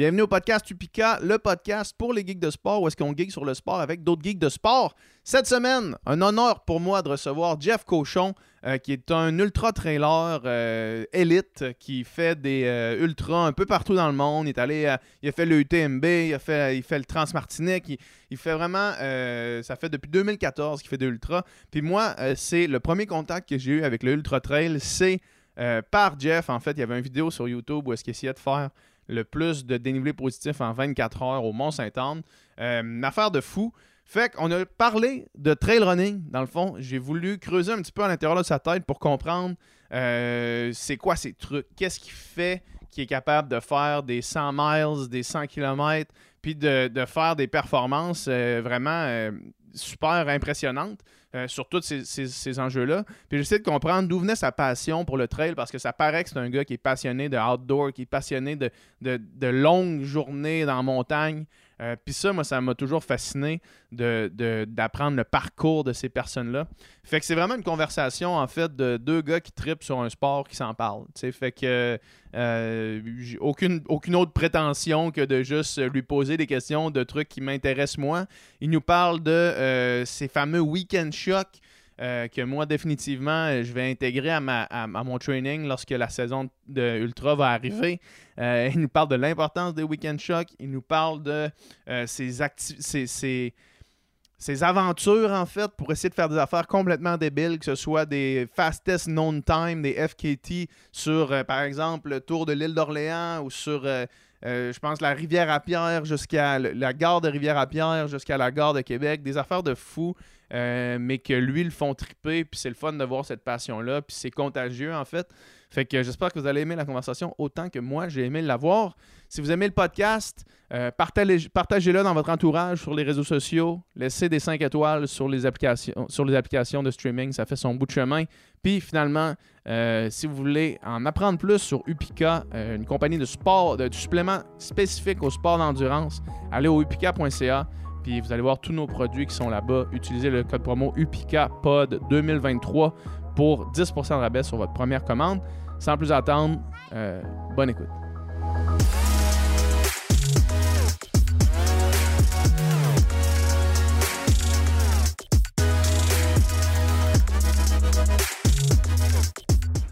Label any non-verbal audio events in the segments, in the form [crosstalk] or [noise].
Bienvenue au podcast Upica, le podcast pour les geeks de sport où est-ce qu'on geek sur le sport avec d'autres geeks de sport. Cette semaine, un honneur pour moi de recevoir Jeff Cochon, euh, qui est un ultra trailer euh, élite qui fait des euh, ultras un peu partout dans le monde. Il est allé, il a fait le UTMB, il a fait, il fait le Transmartinique. Il, il fait vraiment, ça fait depuis 2014 qu'il fait des ultras. Puis moi, c'est le premier contact que j'ai eu avec le ultra trail, c'est par Jeff. En fait, il y avait une vidéo sur YouTube où est-ce qu'il essayait de faire le plus de dénivelé positif en 24 heures au Mont-Saint-Anne. Euh, une affaire de fou. Fait qu'on a parlé de trail running, dans le fond. J'ai voulu creuser un petit peu à l'intérieur de sa tête pour comprendre euh, c'est quoi ces trucs, qu'est-ce qui fait qu'il est capable de faire des 100 miles, des 100 km, puis de, faire des performances euh, vraiment super impressionnantes? Euh, sur tous ces, enjeux-là. Puis j'essaie de comprendre d'où venait sa passion pour le trail parce que ça paraît que c'est un gars qui est passionné de outdoor, qui est passionné de, de longues journées dans la montagne. Euh, puis ça, moi, ça m'a toujours fasciné d'apprendre le parcours de ces personnes-là. Fait que c'est vraiment une conversation, en fait, de deux gars qui tripent sur un sport qui s'en parlent. Fait que euh, aucune autre prétention que de juste lui poser des questions de trucs qui m'intéressent moi. Il nous parle de euh, ces fameux week-end shocks euh, que moi, définitivement, euh, je vais intégrer à, ma, à, mon training lorsque la saison de Ultra va arriver. Euh, il nous parle de l'importance des week-end shocks. Il nous parle de ses, aventures, en fait, pour essayer de faire des affaires complètement débiles, que ce soit des fastest known time, des FKT sur, par exemple, le tour de l'île d'Orléans ou sur... je pense la rivière à Pierre jusqu'à la gare de rivière à Pierre jusqu'à la gare de Québec, des affaires de fous. Euh, mais que lui le font triper, puis c'est le fun de voir cette passion-là, puis c'est contagieux en fait. Fait que j'espère que vous allez aimer la conversation autant que moi j'ai aimé l'avoir. Si vous aimez le podcast, euh, partagez-le dans votre entourage sur les réseaux sociaux. Laissez des 5 étoiles sur les, applications, sur les applications de streaming, ça fait son bout de chemin. Puis finalement, euh, si vous voulez en apprendre plus sur Upica, une compagnie de sport, de, de suppléments spécifiques au sport d'endurance, allez au upica.ca. Puis vous allez voir tous nos produits qui sont là-bas. Utilisez le code promo UPICAPOD 2023 pour 10% de rabais sur votre première commande. Sans plus attendre, euh, bonne écoute.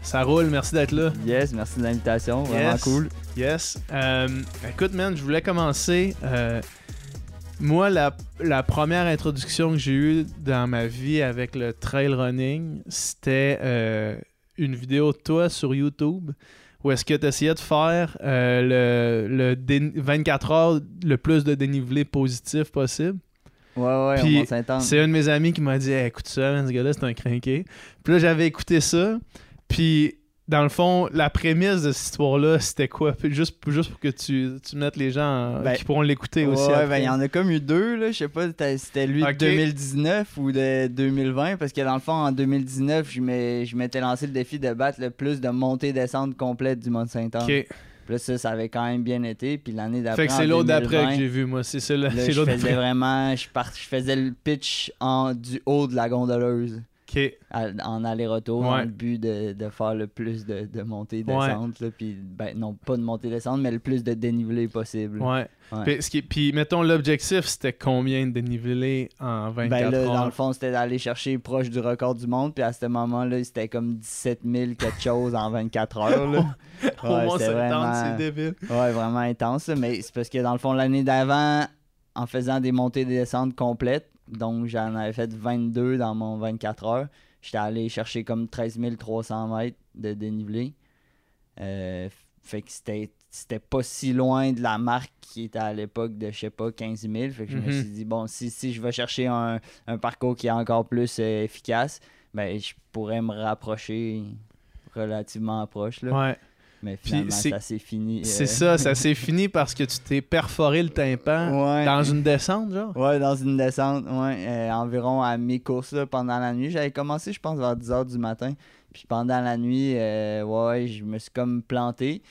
Ça roule, merci d'être là. Yes, merci de l'invitation, vraiment cool. Yes. Euh, écoute, man, je voulais commencer. Euh, moi, la, première introduction que j'ai eue dans ma vie avec le trail running, c'était euh, une vidéo de toi sur YouTube où est-ce que tu essayais de faire euh, le, 24 heures le plus de dénivelé positif possible. Ouais, ouais, c'est un de mes amis qui m'a dit écoute ça, ce gars-là, c'est un crinqué. Puis là, j'avais écouté ça. Puis dans le fond, la prémisse de cette histoire-là, c'était quoi? Juste, juste pour que tu, tu mettes les gens ben, qui pourront l'écouter aussi. Ouais, ben il y en a comme eu deux, là. Je sais pas, c'était lui de 2019 ou de 2020, parce que dans le fond, en 2019, je m'étais lancé le défi de battre le plus de montée-descente complète du Mont Saint-Anne. OK. Puis là, ça, ça avait quand même bien été. Puis l'année d'après. Fait que c'est l'autre d'après que j'ai vu, moi. C'est [laughs] l'autre Je faisais vraiment. Je, je faisais le pitch en, du haut de la gondoleuse en aller-retour dans le but de, faire le plus de, de montée descente puis ben, non pas de montée descente mais le plus de dénivelé possible. Ouais, Puis, mettons l'objectif c'était combien de dénivelé en 24 ben, là, dans le fond c'était d'aller chercher proche du record du monde puis à ce moment là c'était comme 17 000 quelque chose en 24 [laughs] heures là. c'est vraiment... c'est débile. Ouais vraiment intense mais c'est parce que dans le fond l'année d'avant en faisant des montées et des descentes complètes donc, j'en avais fait 22 dans mon 24 heures. J'étais allé chercher comme 13 300 mètres de dénivelé. Euh, fait que c'était, c'était pas si loin de la marque qui était à l'époque de, je sais pas, 15 000. Fait que je me mhm. suis dit, bon, si, si je vais chercher un, parcours qui est encore plus euh, efficace, ben, je pourrais me rapprocher relativement proche. Là. Ouais. Mais finalement, ça s'est fini. C'est euh. ça, ça s'est fini parce que tu t'es perforé le tympan dans une descente, genre? Ouais, dans une descente, ouais. Euh, environ à mi-course pendant la nuit. J'avais commencé, je pense, vers 10h du matin. Puis pendant la nuit, euh, ouais, je me suis comme planté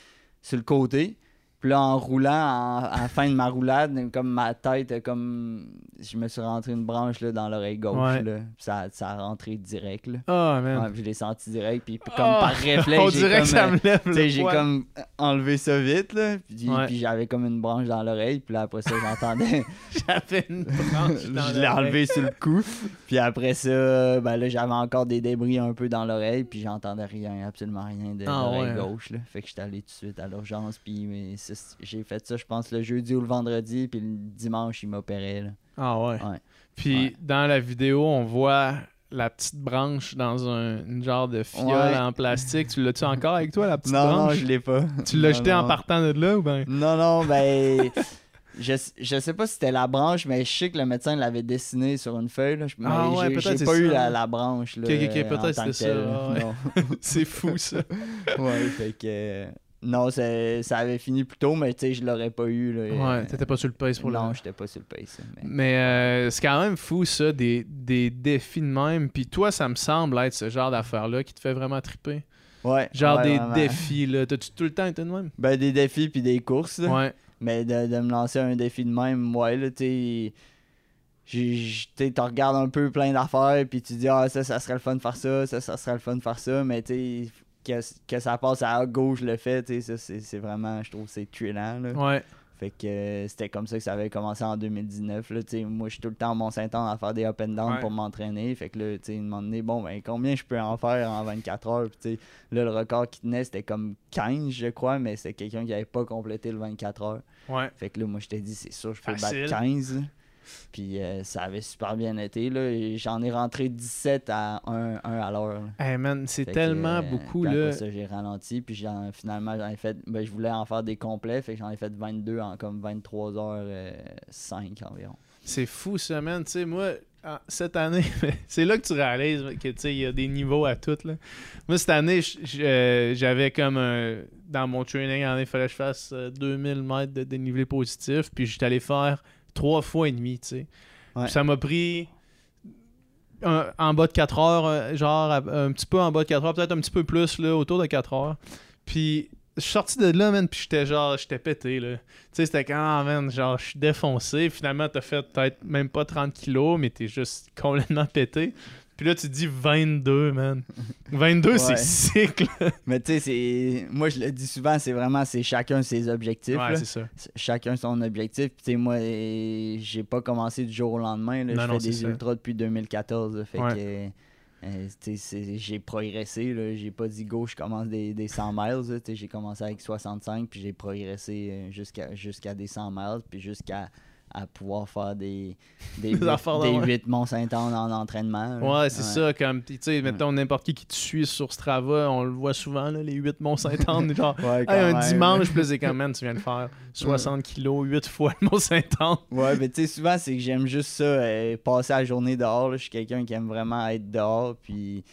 sur le côté. Puis là, en roulant, en- à la fin de ma roulade, comme ma tête, euh, comme je me suis rentré une branche là, dans l'oreille gauche. Ouais. Là, Puis ça, ça a rentré direct. Là. Ah, man. Ouais, puis je l'ai senti direct. Puis puis comme Ah, par réflexe, On dirait comme, que ça euh, me lève sais, le j'ai comme enlevé ça vite, là. Puis, Ouais. puis j'avais comme une branche dans l'oreille. Puis là, après ça, j'entendais. [laughs] J'avais une branche [laughs] dans je l'ai enlevé sur le cou. Puis après ça, ben là, j'avais encore des débris un peu dans l'oreille. Puis j'entendais rien, absolument rien de Ah, l'oreille gauche, là. Fait que j'étais allé tout de suite à l'urgence. Puis mais j'ai fait ça, je pense, le jeudi ou le vendredi. Puis le dimanche, il m'opérait. Ah, ouais. Ouais. Puis Ouais. dans la vidéo, on voit la petite branche dans un une genre de fiole Ouais. en plastique. Tu l'as-tu encore avec toi, la petite Non, non, branche? je l'ai pas. Tu l'as Non, jeté en non. partant de là ou ben? Non, non, ben. [laughs] Je, je sais pas si c'était la branche, mais je sais que le médecin l'avait dessiné sur une feuille. Là. Je- Ah ouais, peut-être j'ai c'est pas eu la, la branche. Là, peut-être c'était ça, ouais. non. [laughs] C'est fou, ça. [laughs] ouais, fait que. Euh, Non, ça avait fini plus tôt, mais tu sais, je l'aurais pas eu. Là, Ouais, t'étais pas sur le pace pour Non, le... j'étais pas sur le pace. Mais... Mais euh, c'est quand même fou, ça, des, des défis de même. Puis toi, ça me semble être ce genre d'affaire-là qui te fait vraiment triper. Ouais. Genre ouais, des vraiment. défis, là. T'as-tu tout le temps été de même? Ben, des défis puis des courses. là. Ouais. Mais de, de me lancer un défi de même, ouais, là, tu sais. Tu regardes un peu plein d'affaires, puis tu dis, ah, ça, ça serait le fun de faire ça, ça, ça serait le fun de faire ça, mais tu que, que ça passe à gauche le fait, tu sais, ça, c'est vraiment, je trouve, c'est thrillant, là. Ouais. Fait que euh, c'était comme ça que ça avait commencé en 2019, là. Moi, je suis tout le temps à Mont-Saint-Anne à faire des up and down Ouais. pour m'entraîner, fait que là, tu sais, donné, bon, ben, combien je peux en faire en 24 heures, puis tu sais, là, le record qui tenait, c'était comme 15, je crois, mais c'est quelqu'un qui avait pas complété le 24 heures. Ouais. Fait que là, moi, je t'ai dit, c'est sûr, je peux Facile. battre 15. Puis euh, ça avait super bien été. là. J'en ai rentré 17 à 1, 1 à l'heure. Hey man, c'est que, tellement euh, beaucoup, là. ça, j'ai ralenti. Puis j'en- finalement, j'en ai fait. Ben, je voulais en faire des complets. Fait que j'en ai fait 22 en comme 23 h 5 environ. C'est fou, ça, man. Tu sais, moi, cette année, [laughs] c'est là que tu réalises que, il y a des niveaux à tout, là. Moi, cette année, euh, j'avais comme un... Dans mon training, il fallait que je fasse euh, 2000 mètres de dénivelé positif, puis j'étais allé faire trois fois et demi, tu sais. Ouais. Ça m'a pris un- en bas de 4 heures, euh, genre un petit peu en bas de 4 heures, peut-être un petit peu plus, là, autour de 4 heures. Puis je suis sorti de là, man, puis j'étais genre, j'étais pété, là. Tu sais, c'était quand, ah, man, genre, je suis défoncé. Finalement, t'as fait peut-être même pas 30 kilos, mais t'es juste [laughs] complètement pété. Puis là, tu dis 22, man. 22, c'est sick, là. [laughs] Mais tu sais, c'est. Moi, je le dis souvent, c'est vraiment c'est chacun ses objectifs. Ouais, c'est ça. Chacun son objectif. Puis, tu sais, moi, j'ai pas commencé du jour au lendemain. Là. Non, je non, fais des ça. ultras depuis 2014. là. Fait Ouais. que, euh, tu sais, c'est- j'ai progressé. là. J'ai pas dit go, je commence des, des 100 miles. là. Tu sais, J'ai commencé avec 65, puis j'ai progressé euh, jusqu'à jusqu'à des 100 miles, puis jusqu'à à pouvoir faire des, [laughs] des, Des huit- affaires de des même. 8 Mont-Saint-Anne en entraînement. là. Ouais, c'est ça. Comme, tu sais, mettons, n'importe qui qui te suit sur Strava, on le voit souvent, là, les 8 Mont-Saint-Anne, genre, [laughs] Ouais, quand Hey, un même. dimanche, plus c'est comme, [laughs] man, tu viens de faire 60 kilos, 8 fois le Mont-Saint-Anne. Ouais, mais tu sais, souvent, c'est que j'aime juste ça, euh, passer la journée dehors. là. Je suis quelqu'un qui aime vraiment être dehors. Puis,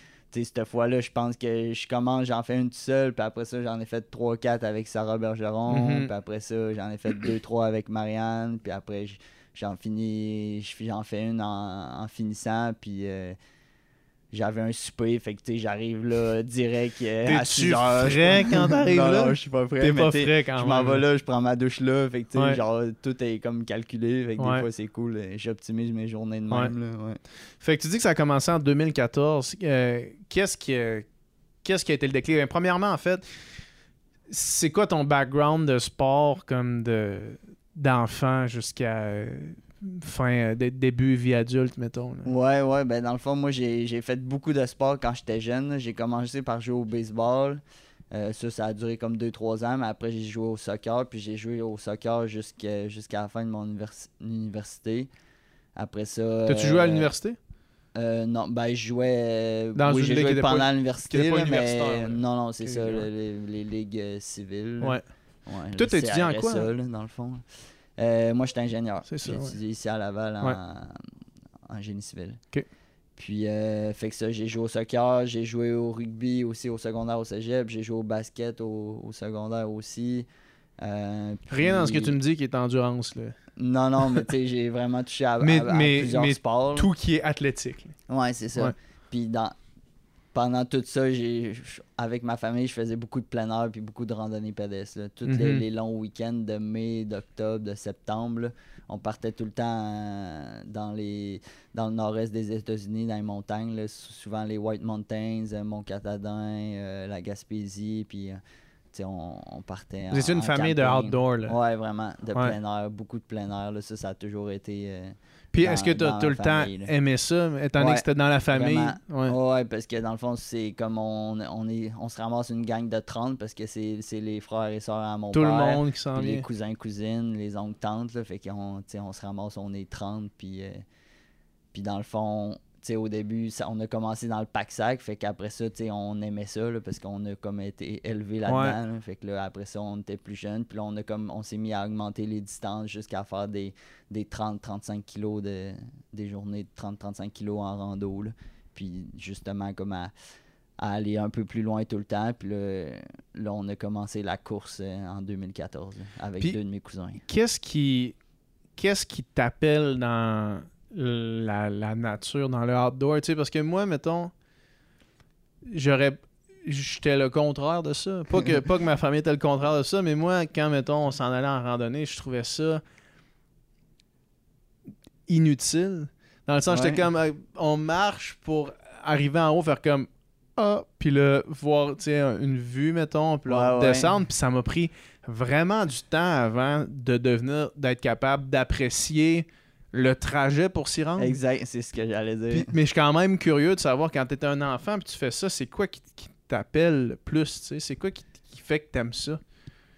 cette fois-là, je pense que je commence, j'en fais une toute seule. Puis après ça, j'en ai fait 3-4 avec Sarah Bergeron. Mhm. Puis après ça, j'en ai fait 2-3 avec Marianne. Puis après, j'en finis, j'en fais une en, en finissant. Puis. euh, j'avais un souper, fait que tu sais, j'arrive là direct euh, à T'es-tu 6 heures. frais quand t'arrives là? non, je suis pas. T'es frais quand je m'en vais là, je prends ma douche là. Fait que, tu sais, Ouais. genre, tout est comme calculé. Fait que Ouais. des fois, c'est cool. euh, J'optimise mes journées de Ouais. même. Là. Fait que tu dis que ça a commencé en 2014. Euh, qu'est-ce, qui qu'est-ce qui a été le déclic? Ben, premièrement, en fait, c'est quoi ton background de sport comme de d'enfant jusqu'à euh, fin, euh, dé- début vie adulte, mettons? là? Ouais, ouais, ben dans le fond, moi j'ai fait beaucoup de sport quand j'étais jeune. J'ai commencé par jouer au baseball. Euh, ça, ça a duré comme 2-3 ans, mais après j'ai joué au soccer, puis j'ai joué au soccer jusqu'à la fin de mon univers- université. Après ça. T'as-tu joué à euh, l'université? euh, Non, ben je jouais. Dans oui, j'ai joué pendant l'université, mais non, non, c'est ça, les, les ligues civiles. Ouais. Ouais, Toi, t'es étudiant en quoi, hein? là, dans le fond? Euh, moi, j'étais ingénieur. C'est ça, J'ai ouais. étudié ici à Laval en, Ouais. en génie civil. Ok. Puis, euh, fait que ça, j'ai joué au soccer, j'ai joué au rugby aussi au secondaire au cégep, j'ai joué au basket au, au secondaire aussi. Euh, Rien dans ce que tu me dis qui est endurance. Là. Non, non, mais tu sais, [laughs] j'ai vraiment touché à, Mais- à- à mais- plusieurs mais sports. Tout qui est athlétique. Ouais, c'est ça. Ouais. Puis dans, pendant tout ça, j'ai, avec ma famille, je faisais beaucoup de plein air puis beaucoup de randonnées pédestres. là. Tous les, Mhm. les longs week-ends de mai, d'octobre, de septembre, là, on partait tout le temps euh, dans, les, dans le nord-est des États-Unis, dans les montagnes. là, souvent les White Mountains, euh, Mont-Catadin, euh, la Gaspésie. Puis, on, on partait. Vous en- étiez une en famille de outdoor, là. Ouais, vraiment. De Ouais. plein air, beaucoup de plein air. Ça, ça a toujours été. Puis est-ce que tu as tout le temps là. aimé ça, étant donné Ouais, que c'était dans la famille? Ouais. Ouais, parce que dans le fond, c'est comme on, on, est, on se ramasse une gang de 30 parce que c'est c'est les frères et sœurs à mon Tout le père. monde qui s'en puis les vient. cousins, cousines, les oncles, tantes. Là, fait qu'on on se ramasse, on est 30. Puis, euh, puis dans le fond, au début, ça, on a commencé dans le pack-sac. Fait qu'après ça, on aimait ça là, parce qu'on a comme été élevé là-dedans. là. fait que là, après ça, on était plus jeunes. Puis là, on, a comme, on s'est mis à augmenter les distances jusqu'à faire des, des 30-35 kilos, de, des journées de 30-35 kilos en rando. là. Puis justement, comme à, à aller un peu plus loin tout le temps. Puis là, là, on a commencé la course euh, en 2014 là, avec Puis- deux de mes cousins. Qu'est-ce qui qu'est-ce qui t'appelle dans la, la nature, dans le outdoor? Tu sais, parce que moi, mettons, j'aurais. J'étais le contraire de ça. Pas que, pas que ma famille était le contraire de ça, mais moi, quand, mettons, on s'en allait en randonnée, je trouvais ça inutile. Dans le sens, j'étais comme, euh, on marche pour arriver en haut, faire comme, ah, puis là, voir, tu sais, une vue, mettons, puis là, Ouais, ouais. descendre, puis ça m'a pris vraiment du temps avant de devenir, d'être capable d'apprécier le trajet pour s'y rendre. Exact, c'est ce que j'allais dire. Puis- mais je suis quand même curieux de savoir quand tu un enfant puis tu fais ça, c'est quoi qui, qui t'appelle le plus, tu sais? C'est quoi qui, qui fait que t'aimes ça?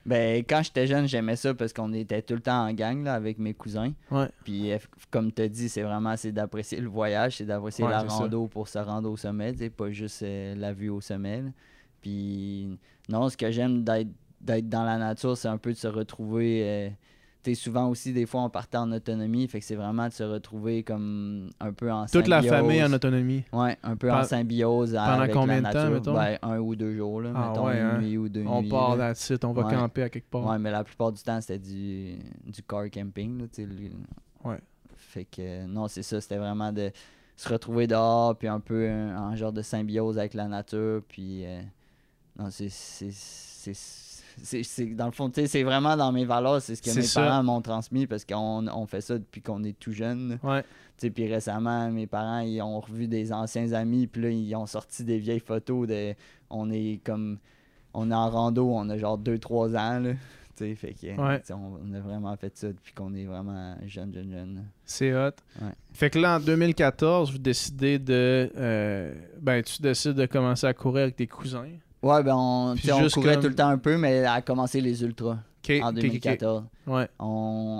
Ben, quand j'étais jeune, j'aimais ça parce qu'on était tout le temps en gang là, avec mes cousins. Ouais. Puis, euh, comme tu as dit, c'est vraiment c'est d'apprécier le voyage, c'est d'apprécier Ouais, la ça. rando pour se rendre au sommet, tu sais, pas juste euh, la vue au sommet. là. Puis, non, ce que j'aime d'être d'être dans la nature, c'est un peu de se retrouver. euh, souvent aussi, des fois, on partait en autonomie, fait que c'est vraiment de se retrouver comme un peu en Toute la symbiose. famille en autonomie. Ouais, un peu en symbiose pendant avec combien la de temps, mettons? Ben, un ou deux jours, là, Ah mettons ouais, une hein? nuit ou deux On nuits. part là. là-dessus, on va Ouais. camper à quelque part. Ouais, mais la plupart du temps, c'était du, du car camping. Là, tu sais, Ouais. Fait que, euh, non, c'est ça. C'était vraiment de se retrouver dehors, puis un peu un- en genre de symbiose avec la nature. Puis, euh, non, c'est. C'est- Dans le fond, tu sais, c'est vraiment dans mes valeurs. C'est ce que mes ça. parents m'ont transmis parce qu'on on fait ça depuis qu'on est tout jeune. Ouais. Puis récemment, mes parents, ils ont revu des anciens amis, puis là, ils ont sorti des vieilles photos de... On est comme... On est en rando, on a genre 2-3 ans, là. [laughs] Tu sais, fait que... Ouais. On, on a vraiment fait ça depuis qu'on est vraiment jeune, jeune, jeune. C'est hot. Ouais. Fait que là, en 2014, vous décidez de. euh, ben, tu décides de commencer à courir avec tes cousins. Ouais, ben, on, on juste courait comme- tout le temps un peu, mais à commencer les ultras en ok, ok. 2014. Ouais. On-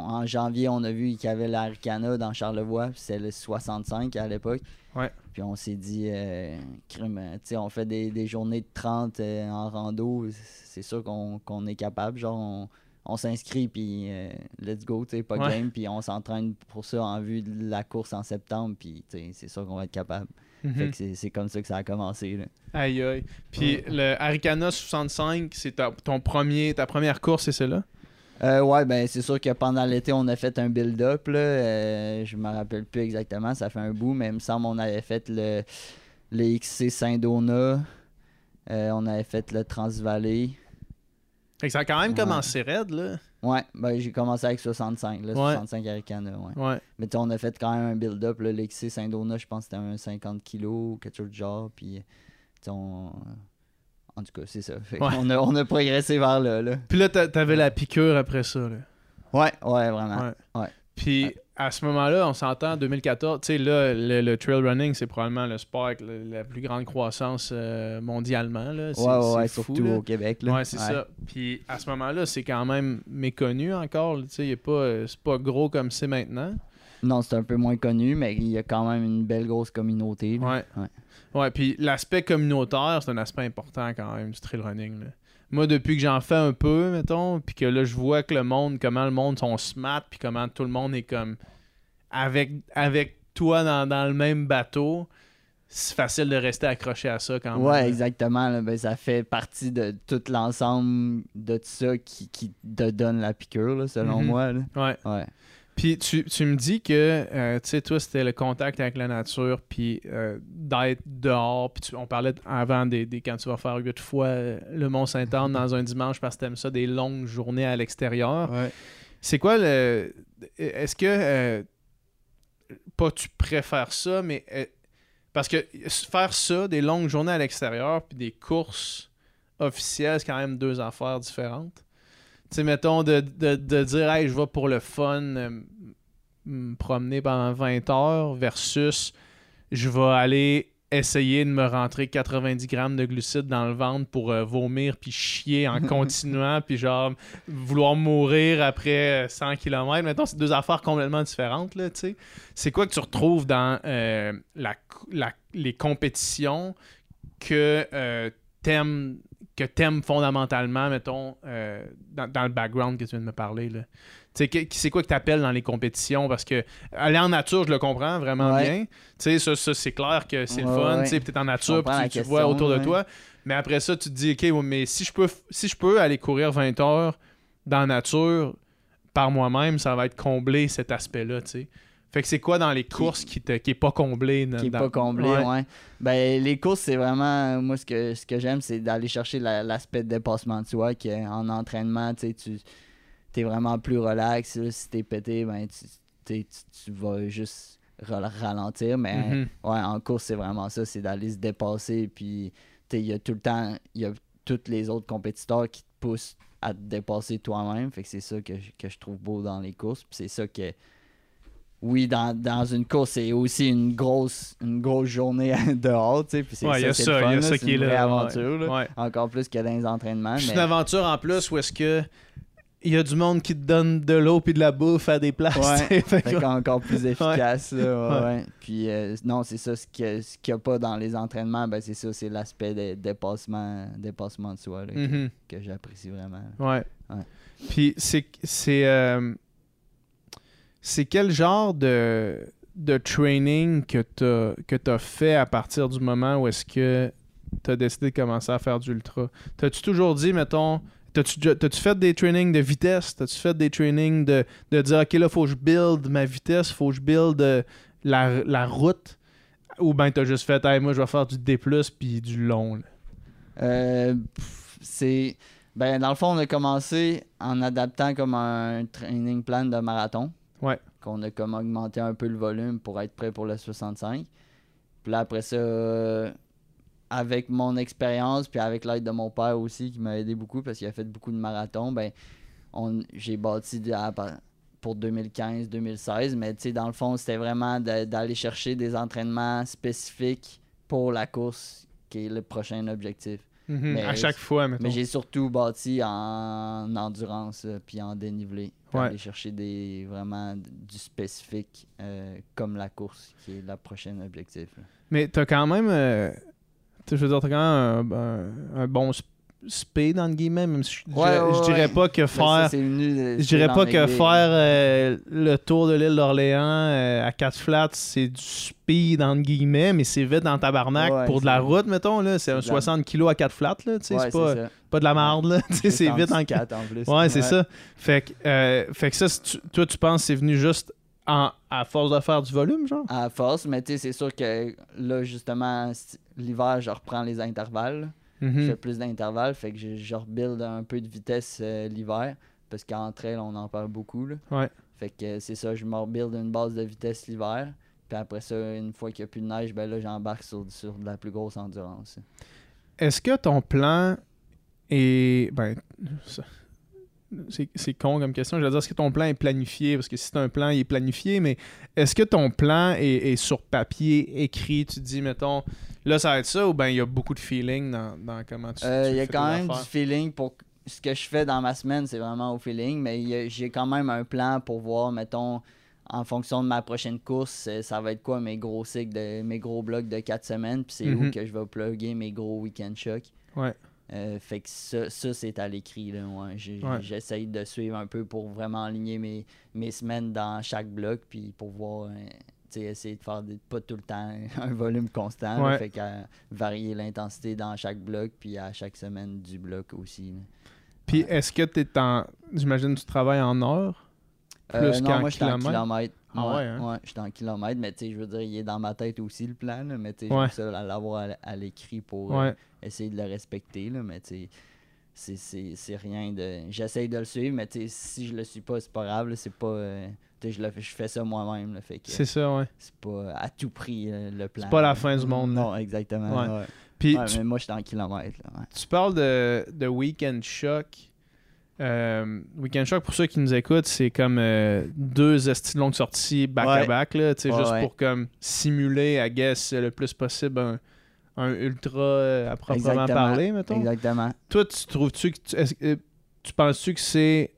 en janvier, on a vu qu'il y avait la Ricana dans Charlevoix, c'est le 65 à l'époque. Ouais. Puis on s'est dit, euh, crime, euh, on fait des, des journées de 30 euh, en rando, c'est sûr qu'on est capable. Genre, on, on s'inscrit, puis euh, let's go, tu sais, pas Ouais. game, puis on s'entraîne pour ça en vue de la course en septembre, puis c'est sûr qu'on va être capable. Fait que c'est- comme ça que ça a commencé. Là. Aïe aïe. Puis le Aricana 65, c'est ta, ton premier, ta première course, c'est celle-là? Euh, ouais, ben c'est sûr que pendant l'été, on a fait un build-up. Euh, je me rappelle plus exactement, ça fait un bout, mais il me semble qu'on avait fait le, le XC Saint-Donat. Euh, on avait fait le Transvalley. Ça a quand même Ouais. commencé raide, là. Ouais, ben j'ai commencé avec 65, là, Ouais. 65 Aricana, ouais. Ouais. Mais on a fait quand même un build-up. là. Le XC Saint-Donat, je pense que c'était un 50 kg ou quelque chose de genre. Puis, on... En tout cas, c'est ça. Fait Ouais. on, a, on a progressé vers là. là. Puis là, t'a- t'avais la piqûre après ça, là. Ouais, ouais, vraiment. Ouais. Ouais. Puis à ce moment-là, on s'entend, 2014, tu sais, là, le, le trail running, c'est probablement le sport avec le- la plus grande croissance euh, mondialement, là. C'est- Ouais, ouais, ouais, c'est fou, surtout là. au Québec. Là. Ouais, c'est ça. Puis à ce moment-là, c'est quand même méconnu encore. Tu sais, pas, c'est pas gros comme c'est maintenant. Non, c'est un peu moins connu, mais il y a quand même une belle grosse communauté. là. Ouais. Ouais. Ouais, puis l'aspect communautaire, c'est un aspect important quand même du trail running. là. Moi, depuis que j'en fais un peu, mettons, puis que là, je vois que le monde, comment le monde sont smart, puis comment tout le monde est comme avec, avec toi dans, dans le même bateau, c'est facile de rester accroché à ça quand même. Ouais, là. exactement. là. Ben, ça fait partie de tout l'ensemble de tout ça qui, qui te donne la piqûre, là, selon Mhm. moi. là. Ouais. Ouais. Puis tu, tu me dis que, euh, tu sais, toi, c'était le contact avec la nature, puis euh, d'être dehors. Puis tu- on parlait avant des, des- quand tu vas faire huit fois euh, le Mont-Saint-Anne dans un dimanche parce que t'aimes ça, des longues journées à l'extérieur. Ouais. C'est quoi le. Est-ce que. euh, pas tu préfères ça, mais. parce que faire ça, des longues journées à l'extérieur, puis des courses officielles, c'est quand même deux affaires différentes. Tu sais, mettons, de, de, de dire, hey, je vais pour le fun, euh, me promener pendant 20 heures, versus je vais aller essayer de me rentrer 90 grammes de glucides dans le ventre pour euh, vomir puis chier en [laughs] continuant, puis genre vouloir mourir après euh, 100 km. Mettons, c'est deux affaires complètement différentes, là, tu sais. C'est quoi que tu retrouves dans euh, la, la- les compétitions que euh, t'aimes que t'aimes fondamentalement, mettons, euh, dans, dans le background que tu viens de me parler, là. C'est quoi que t'appelles dans les compétitions? Parce que aller en nature, je le comprends vraiment Ouais. bien. Tu sais, ça, ça, c'est clair que c'est le fun. ouais. Tu sais, peut-être en nature, la tu, tu vois autour de toi. Mais après ça, tu te dis, OK, mais si je peux, si je peux aller courir 20 heures dans la nature par moi-même, ça va être comblé cet aspect-là, tu sais. Fait que c'est quoi dans les courses qui, te, qui est pas comblé? dans- qui est pas comblé, Ouais. ouais. Ben, les courses, c'est vraiment. Moi, ce que, ce que j'aime, c'est d'aller chercher la- l'aspect de dépassement de soi. qu'en entraînement, tu sais, tu es vraiment plus relax. là. Si t'es pété, ben, tu, tu, tu vas juste ra- ralentir. Mais Mhm. ouais, en course, c'est vraiment ça. C'est d'aller se dépasser. Puis, il y a tout le temps. Il y a tous les autres compétiteurs qui te poussent à te dépasser toi-même. Fait que c'est ça que, je- que je trouve beau dans les courses. Puis c'est ça que oui, dans, dans une course, c'est aussi une grosse, une grosse journée [laughs] dehors, tu sais. Puis c'est Ouais, il y a c'est ça, le il y fun, a là, ça qui est une là, vraie ouais. aventure, là. Ouais. Encore plus que dans les entraînements. C'est mais... une aventure en plus où est-ce que il y a du monde qui te donne de l'eau puis de la bouffe à des places. Ouais. [laughs] Fait qu'encore plus efficace, là, ouais, Ouais. ouais. Puis euh, non, c'est ça, ce qu'il n'y a pas dans les entraînements, ben c'est ça, c'est l'aspect de dépassement, dépassement de soi, là, que- que, j'apprécie vraiment. Ouais. Ouais. Puis c'est c'est euh, c'est quel genre de de training que que t'as fait à partir du moment où est-ce que t'as décidé de commencer à faire du ultra T'as-tu toujours dit mettons T'as-tu fait des trainings de vitesse? T'as-tu fait des trainings de, de dire, OK, là, faut que je build ma vitesse, faut que je build euh, la, la route? Ou ben t'as juste fait, moi, je vais faire du D+, puis du long. Euh, c'est. Ben, dans le fond, on a commencé en adaptant comme un training plan de marathon. Qu'on a comme augmenté un peu le volume pour être prêt pour le 65. Puis là, après ça, euh, avec mon expérience, puis avec l'aide de mon père aussi, qui m'a aidé beaucoup parce qu'il a fait beaucoup de marathons, ben, j'ai bâti à pa- pour 2015-2016. Mais tu sais, dans le fond, c'était vraiment d'aller chercher des entraînements spécifiques pour la course, qui est le prochain objectif. Mhm. Mais- à chaque fois, mettons. Mais j'ai surtout bâti en endurance euh, puis en dénivelé. Pour Ouais. aller chercher des, vraiment du spécifique euh, comme la course, qui est le prochain objectif. là. Mais t'as quand même. euh, je veux dire, t'as quand même un, un- un bon speed, entre guillemets, même si je, Ouais, dirais- ouais, je dirais ouais. pas que Ben, ça, faire. venu de- Je dirais pas que faire euh, le tour de l'île d'Orléans euh, à 4 flats, c'est du speed, entre guillemets, mais c'est vite dans tabarnak pour de la route, mettons. là C'est un c'est de la- 60 kg à 4 flats, là. c'est pas, pas de la marde, [laughs] c'est vite en dessous 4. quatre en plus. Ouais, c'est ça. Fait que, euh, fait que ça, tu- toi, tu penses que c'est venu juste en, à force de faire du volume, genre? À force, mais tu sais, c'est sûr que là, justement, l'hiver, je reprends les intervalles. Je Mhm. fais plus d'intervalles, fait que je, je rebuild un peu de vitesse euh, l'hiver. Parce qu'en trail, on en perd beaucoup. Là. Ouais. Fait que euh, c'est ça, je me rebuild une base de vitesse l'hiver. Puis après ça, une fois qu'il n'y a plus de neige, ben là, j'embarque sur, sur de la plus grosse endurance. Est-ce que ton plan est. Ben, c'est con comme question. Je veux dire, est-ce que ton plan est planifié? Parce que si c'est un plan, il est planifié, mais est-ce que ton plan est, est sur papier, écrit? Tu te dis, mettons, là, ça va être ça, ou ben il y a beaucoup de feeling dans, dans comment tu. Euh, tu Il y a quand même du feeling pour ce que je fais dans ma semaine, c'est vraiment au feeling, mais j'ai quand même un plan pour voir, mettons, en fonction de ma prochaine course, euh, ça va être quoi mes gros cycles, de, mes gros blocs de 4 semaines, puis c'est Mhm. où que je vais plugger mes gros week-end shocks. Ouais. Euh, fait que ça, ça, c'est à l'écrit. ouais. J'ai- Ouais. J'essaye de suivre un peu pour vraiment aligner mes, mes semaines dans chaque bloc, puis pour voir, euh, essayer de faire des- pas tout le temps [laughs] un volume constant. là. Ouais. fait qu'à varier l'intensité dans chaque bloc, puis à chaque semaine du bloc aussi. Puis est-ce que tu es en. J'imagine que tu travailles en heures? Euh, Plus non, qu'en moi, j'étais en kilomètres? Ah ouais, hein? ouais, j'étais en kilomètres, mais tu sais, je veux dire, il est dans ma tête aussi, le plan, là, mais tu sais, Ouais. ça l'avoir à, à l'écrit pour euh, essayer de le respecter, là, mais tu sais, c'est- c'est c'est rien de... J'essaye de le suivre, mais tu sais, si je le suis pas, c'est pas grave, là, c'est pas... euh, tu sais, je, le fais- je fais ça moi-même, là, fait que C'est ça, ouais. c'est pas à tout prix euh, le plan. pas la là. fin du monde, là. Non, exactement, Ouais. ouais. Puis Ouais, tu, mais moi, j'étais en kilomètres, là, ouais. tu parles de, de Weekend Shock. Euh, Weekend Shock, pour ceux qui nous écoutent, c'est comme euh, deux estis de longues sorties back-à-back, Ouais, juste ouais. pour comme simuler, I guess, le plus possible un, un ultra euh, à proprement Exactement. parler, mettons. Exactement. Toi, tu trouves-tu que tu, penses-tu que c'est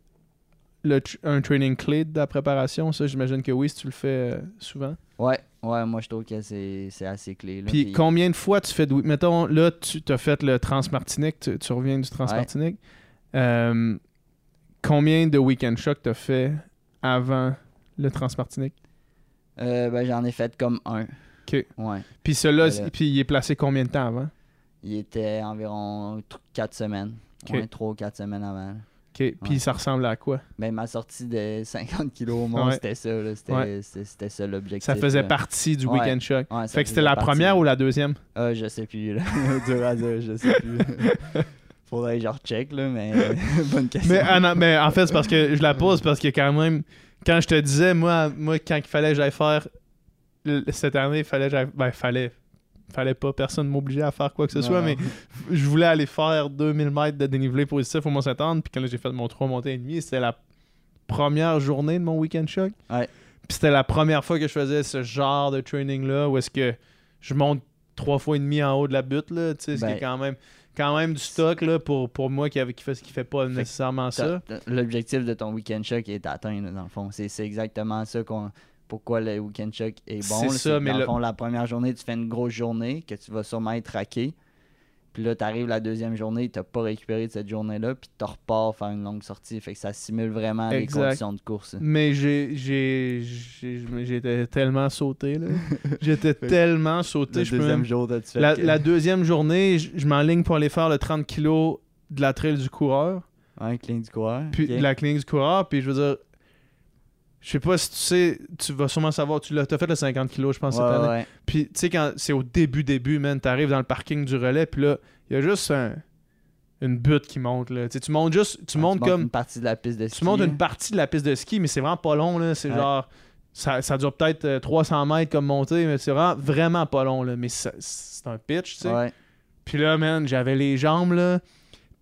le un training clé de la préparation? Ça, j'imagine que oui, si tu le fais souvent. Ouais, ouais, moi, je trouve que c'est c'est assez clé, là. Puis puis- combien de fois tu fais de Mettons, là, tu as fait le Transmartinique, tu, tu reviens du Transmartinique. Euh, combien de Weekend Shock t'as fait avant le Transmartinique? Euh, ben, j'en ai fait comme un. Ok. Ouais. Puis celui-là, puis il est placé combien de temps avant? Il était environ 4 semaines. Ok. Ouais, 3 ou 4 semaines avant. Ok. Puis Ouais. ça ressemble à quoi? Ben, ma sortie de 50 kilos au [laughs] monde, Ouais. c'était ça. C'était ça l'objectif. Ça faisait là. partie du. Weekend Shock. Fait que c'était la partie. première ou la deuxième? Ah, je sais plus. Là. [laughs] Dur à dire, je sais plus. [laughs] Faudrait que je recheck, là, mais [laughs] [laughs] bonne question. Mais, ah non, mais en fait, c'est parce que je la pose parce que quand même, quand je te disais, moi, moi quand il fallait que j'aille faire cette année, il fallait que j'aille. Ben, fallait. Fallait pas, personne m'obligeait à faire quoi que ce Non, soit, mais je voulais aller faire 2000 mètres de dénivelé positif au Mont-Saint-Anne, puis quand j'ai fait mon 3 montées et demi, c'était la première journée de mon week-end choc. Ouais. Puis c'était la première fois que je faisais ce genre de training-là, où est-ce que je monte trois fois et demi en haut de la butte, là, tu sais, ce qui Ben. est quand même, quand même du stock, là, pour, pour moi qui, qui, fait, qui fait pas nécessairement ça. L'objectif de ton week-end shock est atteint, là, dans le fond. C'est exactement ça qu'on. Pourquoi le week-end shock est bon. C'est ça, mais dans le fond, la première journée, tu fais une grosse journée que tu vas sûrement être raqué. Puis là, tu arrives la deuxième journée, tu n'as pas récupéré de cette journée-là, puis tu repars faire une longue sortie. Fait que ça simule vraiment Exact. les conditions de course. Mais j'ai j'ai j'étais tellement sauté là. [laughs] J'étais tellement sauté, Le je deuxième jour, t'as- La, que- la deuxième journée, je, je m'enligne pour aller faire le 30 kg de la trail du coureur, Ouais, clin du coureur. puis la clinique du coureur, puis je veux dire je sais pas si tu sais, tu vas sûrement savoir, tu l'as t'as fait le 50 kg je pense Ouais, cette année. ouais. Puis tu sais quand c'est au début début man, t'arrives dans le parking du relais puis là, il y a juste un- une butte qui monte là. Tu montes juste tu montes comme une partie de la piste de ski. tu montes une partie de la piste de ski, mais c'est vraiment pas long, là. C'est genre. Ça, ça dure peut-être euh, 300 mètres comme montée, mais c'est vraiment, vraiment pas long, là. Mais c'est un pitch, tu sais. Puis là, man, j'avais les jambes, là,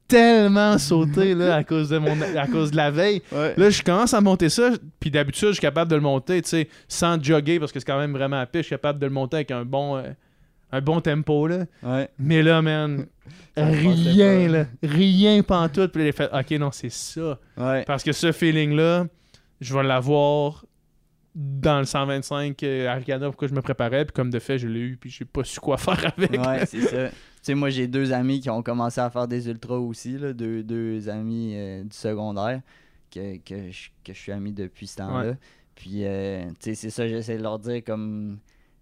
tellement sautées, là, [laughs] à cause de, mon, à cause de la veille. Ouais. Là, je commence à monter ça, puis d'habitude, je suis capable de le monter, sans jogger, parce que c'est quand même vraiment à pitch. Je suis capable de le monter avec un bon, euh, un bon tempo, là. Ouais. Mais là, man, [laughs] rien, là. Rien pantoute. Puis là, j'ai fait, OK, non, c'est ça. Ouais. Parce que ce feeling-là, je vais l'avoir dans le 125 euh, Arcana pourquoi je me préparais. Puis comme de fait, je l'ai eu, puis j'ai pas su quoi faire [laughs] avec. Ouais, c'est ça. Tu sais, moi, j'ai deux amis qui ont commencé à faire des ultras aussi, là, deux, deux amis euh, du secondaire que, que, je, que je suis ami depuis ce temps-là. Puis, euh, tu sais, c'est ça, j'essaie de leur dire comme.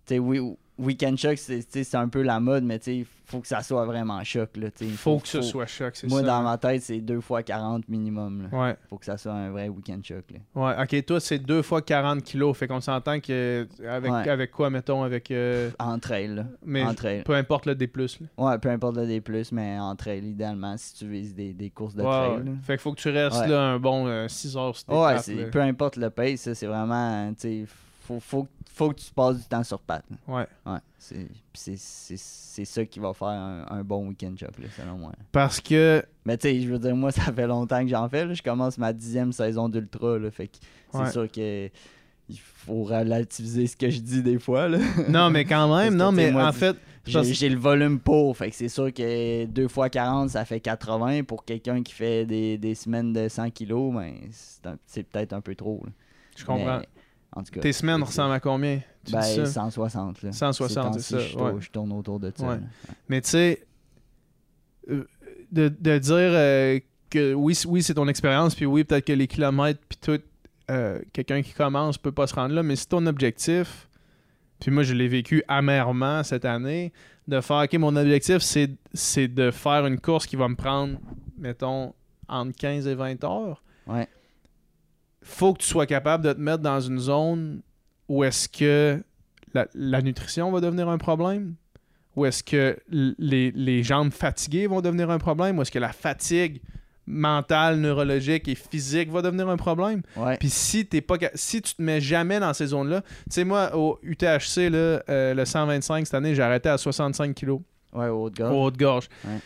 Tu sais, oui, Weekend Shock, c'est un peu la mode, mais il faut que ça soit vraiment choc, là. Il faut que ce soit choc, c'est Moi, ça. dans ma tête, c'est deux fois 40 minimum, là. Ouais, Faut que ça soit un vrai Weekend Shock, là. ouais. Ok, toi, c'est deux fois 40 kilos. Fait qu'on s'entend que. Avec, Ouais. avec quoi, mettons Avec. euh, Entre elles, là. mais peu importe le D. Là. Ouais, peu importe le D+, mais entre elles, idéalement, si tu vises des, des courses de Ouais, trail, là. Fait qu'il faut que tu restes là un bon 6 heures sur tes Ouais, peu importe le pace, ça, c'est vraiment, tu sais, faut, faut, faut que tu passes du temps sur patte. là. Ouais. Ouais, c'est puis c'est- c'est c'est ça qui va faire un, un bon week-end là, selon moi. Parce que. Mais tu sais, je veux dire, moi, [laughs] ça fait longtemps que j'en fais, là. je commence ma dixième saison d'ultra, là, fait que c'est Ouais. sûr que il faut relativiser ce que je dis des fois, là. [laughs] Non, mais quand Parce même, que, non, tu sais, mais moi, en fait. J'ai parce- j'ai le volume pour, fait que c'est sûr que 2 fois 40, ça fait 80. Pour quelqu'un qui fait des, des semaines de 100 kilos, ben, c'est un- c'est peut-être un peu trop. là. Je comprends. Mais, en tout cas, Tes semaines c'est- ressemblent à combien? Tu Ben, dis ça? 160. Là. 160, Ces c'est ça, Je, ouais. je tourne autour de ça. Ouais. Mais tu sais, euh, de, de dire euh, que oui, oui c'est ton expérience, puis oui, peut-être que les kilomètres, puis tout, euh, quelqu'un qui commence peut pas se rendre là, mais si ton objectif, puis moi je l'ai vécu amèrement cette année, de faire, ok, mon objectif c'est, c'est de faire une course qui va me prendre, mettons, entre 15 et 20 heures. Ouais. Faut que tu sois capable de te mettre dans une zone où est-ce que la, la nutrition va devenir un problème, ou est-ce que les, les jambes fatiguées vont devenir un problème, ou est-ce que la fatigue mentale, neurologique et physique va devenir un problème. Ouais. Puis si t'es pas si tu te mets jamais dans ces zones-là, tu sais moi au UTHC là, euh, le 125 cette année, j'ai arrêté à 65 kilos Ouais, au haut de au gorge. haut de gorge. Ouais.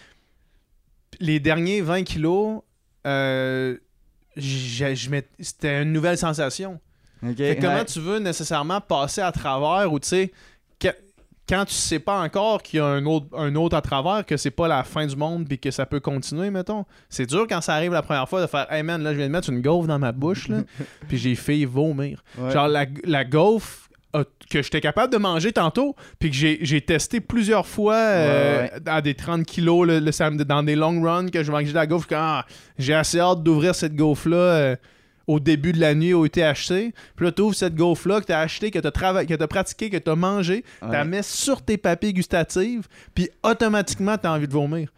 Les derniers 20 kilos, euh, je m'ét- c'était une nouvelle sensation. Ok, Fait que comment ouais. tu veux nécessairement passer à travers ou tu sais que- quand tu sais pas encore qu'il y a un autre, un autre à travers, que c'est pas la fin du monde puis que ça peut continuer, mettons. C'est dur quand ça arrive la première fois de faire Hey man, là je viens de mettre une gaufre dans ma bouche là, [laughs] puis j'ai fait vomir. Ouais. Genre la, la gaufre que j'étais capable de manger tantôt, puis que j'ai testé plusieurs fois euh, Ouais, à des 30 kilos le, le samedi, dans des long runs que je mangeais de la gaufre. Ah, j'ai assez hâte d'ouvrir cette gaufre-là. euh, au début de la nuit au THC. Puis là, tu ouvres cette gaufre-là que tu as acheté, que tu as, pratiqué, que tu as mangé, tu la mets sur tes papilles gustatives, puis automatiquement, tu as envie de vomir.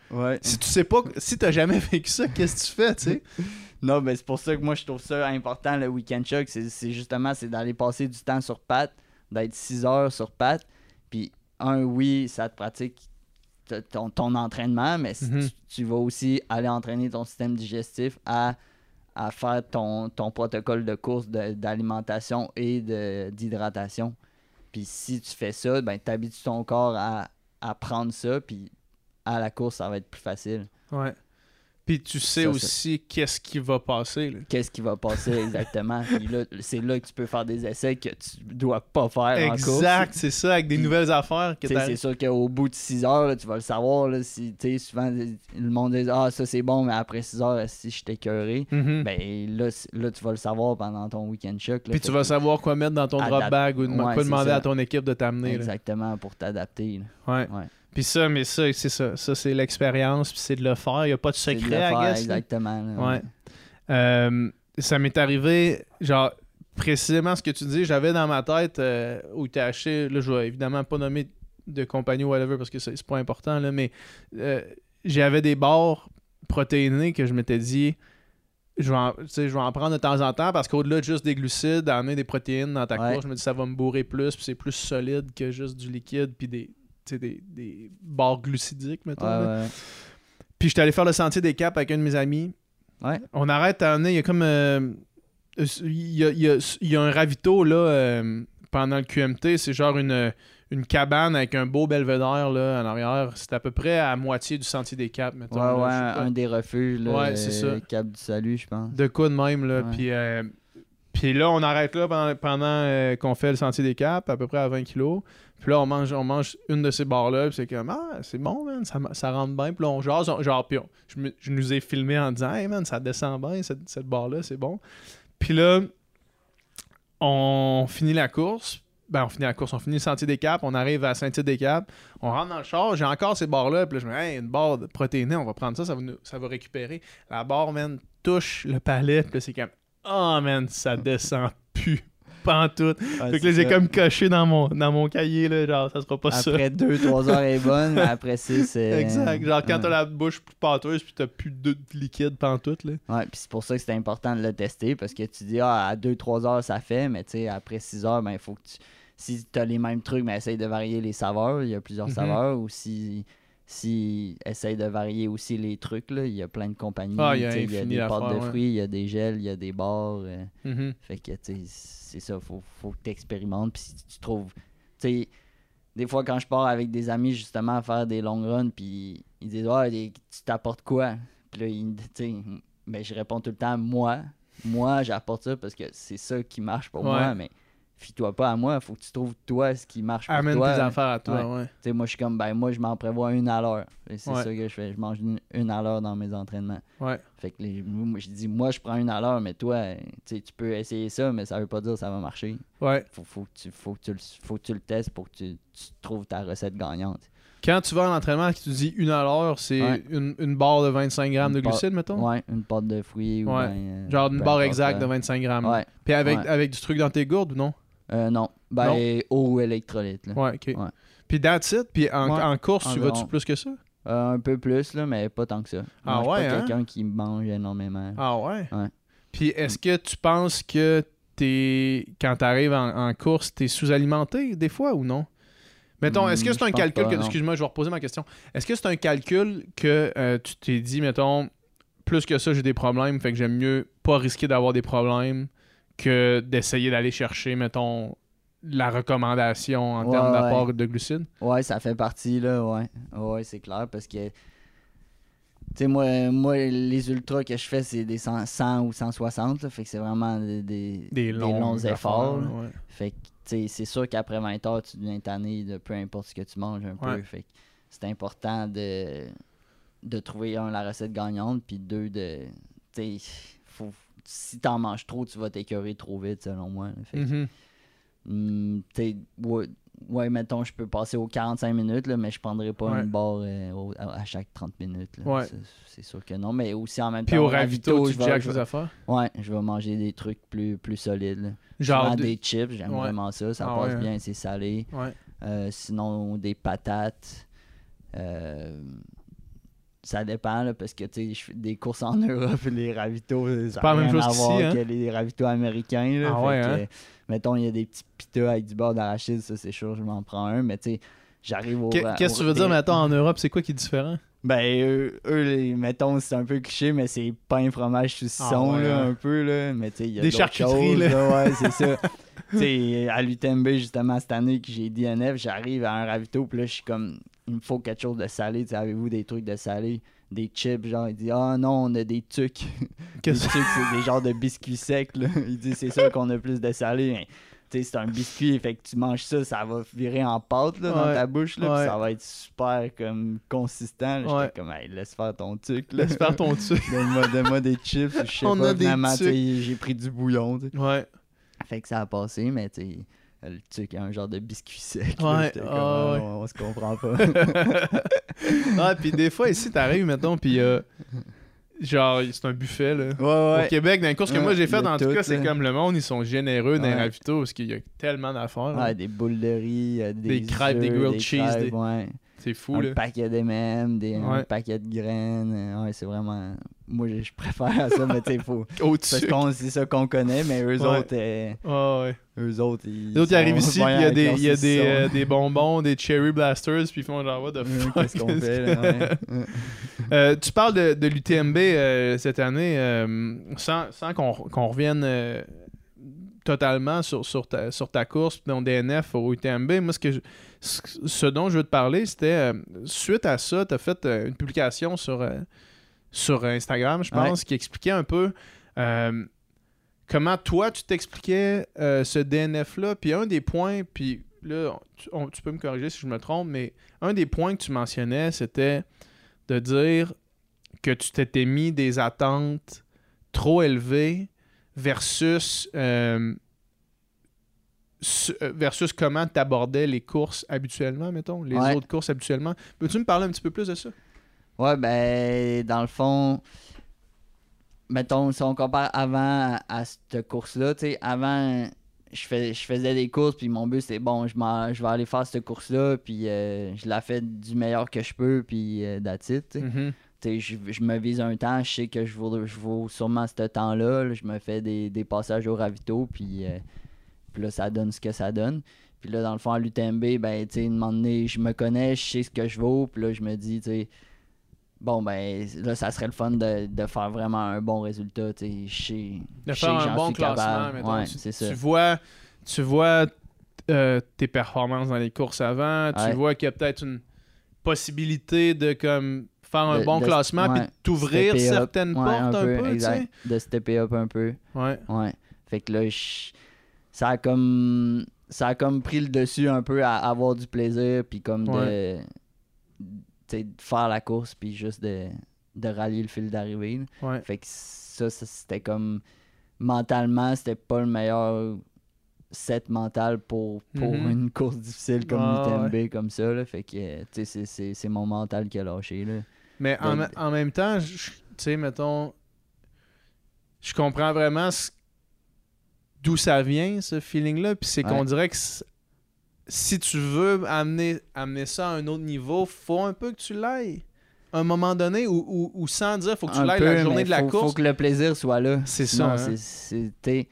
Si tu sais pas, si tu jamais [laughs] vécu ça, qu'est-ce que tu fais, tu sais? [laughs] Non, mais c'est pour ça que moi je trouve ça important le week-end choc. C'est justement c'est d'aller passer du temps sur patte, d'être 6 heures sur patte. Puis, un, oui, ça te pratique ton, ton entraînement, mais Mhm. tu, tu vas aussi aller entraîner ton système digestif à, à faire ton, ton protocole de course de- d'alimentation et d'hydratation. Puis, si tu fais ça, ben, tu habitues ton corps à, à prendre ça, puis à la course, ça va être plus facile. Ouais. Puis tu sais Ça, aussi qu'est-ce qui va passer. qu'est-ce qui va passer exactement. Puis là, c'est là que tu peux faire des essais que tu dois pas faire. Exact, c'est ça, avec des Puis, nouvelles affaires. C'est sûr qu'au bout de 6 heures, là, tu vas le savoir. Là, si, tu sais, souvent, le monde dit Ah, ça c'est bon, mais après 6 heures, si je t'ai écœuré, Mhm. ben là, là, tu vas le savoir pendant ton week-end choc. Puis tu vas savoir quoi mettre dans ton drop bag ou Ouais, quoi demander ça. à ton équipe de t'amener. Exactement, pour t'adapter. Ouais. Ouais. Puis ça, mais ça, c'est ça. Ça, c'est l'expérience, puis c'est de le faire. Il n'y a pas de C'est de secret, le I faire, guess. Exactement. là, Ouais. Euh, ça m'est arrivé, genre, précisément ce que tu dis, j'avais dans ma tête euh, où tu acheté, là, je vais évidemment pas nommer de compagnie ou whatever parce que c'est pas important, là, mais euh, j'avais des barres protéinées que je m'étais dit, je vais, en, je vais en prendre de temps en temps parce qu'au-delà de juste des glucides, d'amener des protéines dans ta Ouais. course, je me dis ça va me bourrer plus, puis c'est plus solide que juste du liquide, puis des, des, des barres glucidiques, mettons. Ouais, là. ouais. Puis j'étais allé faire le sentier des caps avec un de mes amis. Ouais. On arrête à amener, il y a comme. euh, il, y a, il y a- il y a un ravito là, euh, pendant le QMT. C'est genre une, une cabane avec un beau belvédère là, en arrière. C'est à peu près à moitié du sentier des caps, mettons. Ouais, là, ouais, un des refuges. Là, Ouais, c'est ça. euh, Cap du Salut, je pense. De quoi de même, là. Puis, euh, puis là, on arrête là pendant, pendant, euh, qu'on fait le sentier des caps, à peu près à 20 kilos. Puis là, on mange, on mange une de ces barres-là, puis c'est comme, ah, c'est bon, man, ça, ça rentre bien. Puis là, on jase, genre, puis je, je nous ai filmé en disant, hey, man, ça descend bien, cette, cette barre-là, c'est bon. Puis là, on finit la course. Ben, on finit la course, on finit le sentier des caps, on arrive à Saint-Tite-des-Caps, on rentre dans le char, j'ai encore ces barres-là, puis là, je me dis, hey, une barre de protéinée, on va prendre ça, ça va, nous- ça va récupérer. La barre, man, touche le palais, puis c'est comme, oh, man, ça descend plus, pantoute. Ouais, fait que là, c'est j'ai comme coché dans mon, dans mon cahier, là, genre, ça sera pas ça. Après 2-3 heures, est bonne, mais après 6, [laughs] c'est. Exact. Genre, quand Ouais. t'as la bouche plus pâteuse, puis t'as plus de de liquide pantoute, là. Ouais, puis c'est pour ça que c'est important de le tester parce que tu dis, ah, à 2-3 heures, ça fait, mais tu sais, après 6 heures, ben, il faut que tu. Si tu as les mêmes trucs, mais essaye de varier les saveurs. Il y a plusieurs Mhm. saveurs. Ou si. Si essaye de varier aussi les trucs, là. il y a plein de compagnies. Ah, il y a il y des pâtes de ouais. fruits, il y a des gels, il y a des bars. euh, Mhm. fait que, c'est ça, faut, faut que tu expérimentes. Puis si tu trouves. Tu sais, des fois, quand je pars avec des amis, justement, à faire des long runs, puis ils disent, des- tu t'apportes quoi? Puis là, ils- ben, je réponds tout le temps, moi. Moi, j'apporte ça parce que c'est ça qui marche pour Ouais. moi, mais fie-toi pas à moi, faut que tu trouves, toi, ce qui marche pour Amène toi. tes affaires à toi, ouais. Moi, je suis comme, ben, moi, je m'en prévois une à l'heure. C'est ça que je fais. Je mange une, une à l'heure dans mes entraînements. Ouais. Fait que les- moi, je dis, moi, je prends une à l'heure, mais toi, tu peux essayer ça, mais ça veut pas dire que ça va marcher. Ouais. Faut, faut, que, tu, faut, que, tu, le- faut que tu le testes pour que tu, tu trouves ta recette gagnante. Quand tu vas en entraînement et que tu dis une à l'heure, c'est Ouais. une, une barre de 25 grammes Une de glucides, mettons? Ouais, une pâte de fruits. Ou Ouais. ben, euh, Genre une barre exacte là. de 25 grammes. Ouais. Puis avec, avec du truc dans tes gourdes ou non? Euh, non. Ben, eau ou électrolyte. Là. Ouais, ok. Ouais. Puis that's it? Puis en, Ouais. en course, tu vas-tu plus que ça? Euh, un peu plus, là, mais pas tant que ça. Ah Moi, je suis ouais, pas hein? quelqu'un qui mange énormément. Ah ouais? Ouais. Puis est-ce que tu penses que t'es quand t'arrives en, en course, t'es sous-alimenté des fois ou non? Mettons, est-ce que Hmm, c'est un calcul que. Excuse-moi, je vais reposer ma question. Est-ce que c'est un calcul que euh, tu t'es dit, mettons, plus que ça, j'ai des problèmes, fait que j'aime mieux pas risquer d'avoir des problèmes que d'essayer d'aller chercher, mettons, la recommandation en Ouais, termes ouais. d'apport de glucides? Ouais, ça fait partie, là, ouais. Ouais, c'est clair, parce que. Tu sais, moi, moi, les ultras que je fais, c'est des 100, 100 ou 160, là, fait que c'est vraiment des, des, Des longs, efforts. là. ouais. Fait que, tu sais, c'est sûr qu'après 20 heures, tu deviens tanné de peu importe ce que tu manges un peu. Fait que c'est important de, de trouver, un, la recette gagnante, puis deux, de. Tu sais. Si t'en manges trop, tu vas t'écœurer trop vite, selon moi. Fait que, Mhm. Hmm, ouais, ouais, mettons, je peux passer aux 45 minutes, là, mais je prendrai pas Ouais. une barre euh, au- à, à chaque 30 minutes. Ouais. C'est- sûr que non, mais aussi en même Puis temps. au ravito, tu je vais- je les vais- affaires? Ouais, je vais manger des trucs plus, plus solides. là. Genre Souvent de- des chips, j'aime vraiment ça. Ça Ah passe bien, c'est salé. Euh, sinon, des patates. Euh, ça dépend, là, parce que tu je fais des courses en Europe, les ravitaux, ça pas n'a la même rien à chose voir qu'ici, hein? que les ravitaux américains. Là, Ah ouais, que, hein? Mettons, il y a des petits pitas avec du beurre d'arachide, ça c'est sûr, je m'en prends un, mais tu sais, j'arrive au. Qu'est- Qu'est-ce que tu veux dire, mettons, en Europe, c'est quoi qui est différent? Ben, eux, eux, les- mettons, c'est un peu cliché, mais c'est pain, fromage, saucisson, Ah ouais, là, hein? un peu, là. Mais tu il y a Des charcuteries, choses, là. Ouais, c'est ça. [laughs] tu sais, à l'UTMB, justement, cette année que j'ai DNF, j'arrive à un ravito, puis là, je suis comme, il me faut quelque chose de salé. Avez-vous des trucs de salé? Des chips, genre, il dit, ah non, on a des tucs. [laughs] des Qu'est-ce tucs, c'est des genres de biscuits secs, là. Il dit, c'est sûr qu'on a plus de salé, sais, c'est un biscuit, fait que tu manges ça, ça va virer en pâte là, dans ta bouche, là, ça va être super comme consistant. J'étais Ouais. comme, hey, laisse faire ton truc. Laisse faire ton truc. [laughs] Donne-moi, des chips, je sais pas, a finalement, j'ai pris du bouillon. Ouais. Fait que ça a passé, mais tu sais, le truc, un genre de biscuit sec. Ouais, là, j'étais comme, ah, Ah, ouais. on, on se comprend pas. [laughs] ah, puis des fois, ici, t'arrives, mettons, puis euh, genre, c'est un buffet, là. ouais, Au Québec, dans les courses que Ouais, moi j'ai faites, en tout tout, cas, c'est comme le monde, ils sont généreux dans les Ouais. ravitaux parce qu'il y a tellement d'affaires. Ouais, des boules de riz, des, Des crêpes, des grilled des cheese, crêpes, des- ouais. C'est fou, un là. paquet d'M&M, des, un Ouais. paquet de graines. euh, Ouais, c'est vraiment... Moi, je préfère ça, mais tu sais, faut... [laughs] Au-dessus. Parce que c'est ça qu'on connaît, mais eux Ouais. autres, euh, ouais. eux autres, ils. Les autres, ils arrivent ici, [laughs] puis il y a des, il y a des, euh, des bonbons, des cherry blasters, puis ils font genre, what the fuck? Qu'est-ce qu'on fait, là? ouais. [laughs] Euh, tu parles de, de l'UTMB cette année, sans, sans qu'on qu'on revienne totalement sur, sur, ta, sur ta course, ton DNF au UTMB. Moi, ce, que je- ce, ce dont je veux te parler, c'était euh, suite à ça, tu as fait euh, une publication sur, euh, sur Instagram, je pense, qui expliquait un peu euh, comment toi, tu t'expliquais euh, ce DNF-là. Puis un des points, puis là, tu, on- tu peux me corriger si je me trompe, mais un des points que tu mentionnais, c'était de dire que tu t'étais mis des attentes trop élevées versus euh, su- versus comment tu abordais les courses habituellement, mettons, les Ouais. autres courses habituellement. Peux-tu me parler un petit peu plus de ça? Ouais, ben, dans le fond, mettons, si on compare avant à, à cette course-là, tu sais, avant, je, fais, je faisais des courses, puis mon but, c'était bon, je, je vais aller faire cette course-là, puis euh, je la fais du meilleur que je peux, puis euh, that's it, tu sais. Je, je me vise un temps, je sais que je vaux, je vaux sûrement ce temps-là. là. je me fais des, des passages au ravito, puis, euh, puis là, ça donne ce que ça donne. Puis là, dans le fond, à l'UTMB, ben, tu sais, un moment donné, je me connais, je sais ce que je vaux, puis là, je me dis, tu sais, bon, ben, là, ça serait le fun de, de faire vraiment un bon résultat, tu sais, je sais. De faire un bon classement, mettons. Ouais, tu, c'est ça. tu vois, tu vois euh, tes performances dans les courses avant, tu Ouais. vois qu'il y a peut-être une possibilité de comme faire un De- bon de- classement puis ouais, t'ouvrir certaines portes un peu, exact. De stepper up un peu. Ouais. Ouais. Fait que là, je- ça a comme ça a comme pris le dessus un peu à avoir du plaisir puis comme de de faire la course puis juste de, de rallier le fil d'arrivée. Ouais. Fait que ça, ça, c'était comme mentalement, c'était pas le meilleur set mental pour, pour Mhm. une course difficile comme Ah, l'UTMB comme ça. Là. Fait que c'est- mon mental qui a lâché. Là. Mais en, en même temps, tu sais, mettons, je comprends vraiment d'où ça vient, ce feeling-là. Puis c'est qu'on dirait que si tu veux amener, amener ça à un autre niveau, faut un peu que tu l'ailles. à un moment donné ou, ou- ou sans dire faut que tu l'ailles la journée de la faut, course? Faut que le plaisir soit là. C'est ça, hein. c'est- c'est- t'es-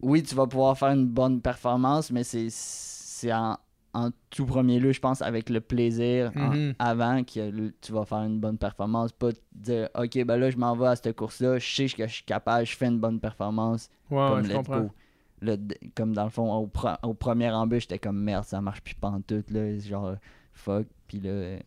Oui, tu vas pouvoir faire une bonne performance, mais c'est en, en tout premier lieu, je pense, avec le plaisir en- Mhm. avant que tu vas faire une bonne performance. Pas te dire, OK, ben là, je m'en vais à cette course-là, je sais que je suis capable, je fais une bonne performance. Ouais, comme ouais, je comprends. go. Comme dans le fond, au, pre- au premier embûche, j'étais comme merde, ça marche plus pantoute, là, genre fuck, puis là, euh,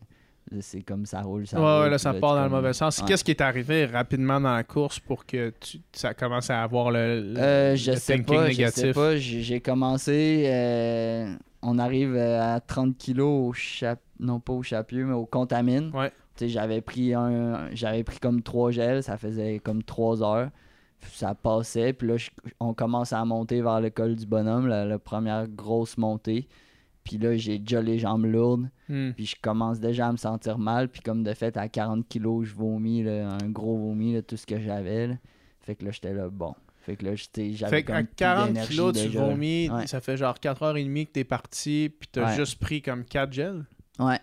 c'est comme ça roule, ça Ouais, roule, ouais, là, ça part dans le mauvais sens. ouais. Qu'est-ce qui est arrivé rapidement dans la course pour que tu, ça commence à avoir le, le- Euh, je le sais thinking pas, je sais négatif? pas, j'ai commencé, euh, on arrive à 30 kilos au chap... non pas au chapieux, mais au contamine. Ouais. J'avais pris un, j'avais pris comme trois gels, ça faisait comme trois heures. Ça passait, puis là, je- on commence à monter vers le col du bonhomme, la, la première grosse montée. Puis là, j'ai déjà les jambes lourdes, Hmm. puis je commence déjà à me sentir mal. Puis comme de fait, à 40 kilos, je vomis, là, un gros vomi, là, tout ce que j'avais. Fait que là, j'étais là, bon. Fait que là, j'étais- j'avais Fait qu'à plus 40 d'énergie kilos, tu vomis, Ouais. ça fait genre 4h30 que t'es parti, puis t'as Ouais. juste pris comme 4 gels? Ouais,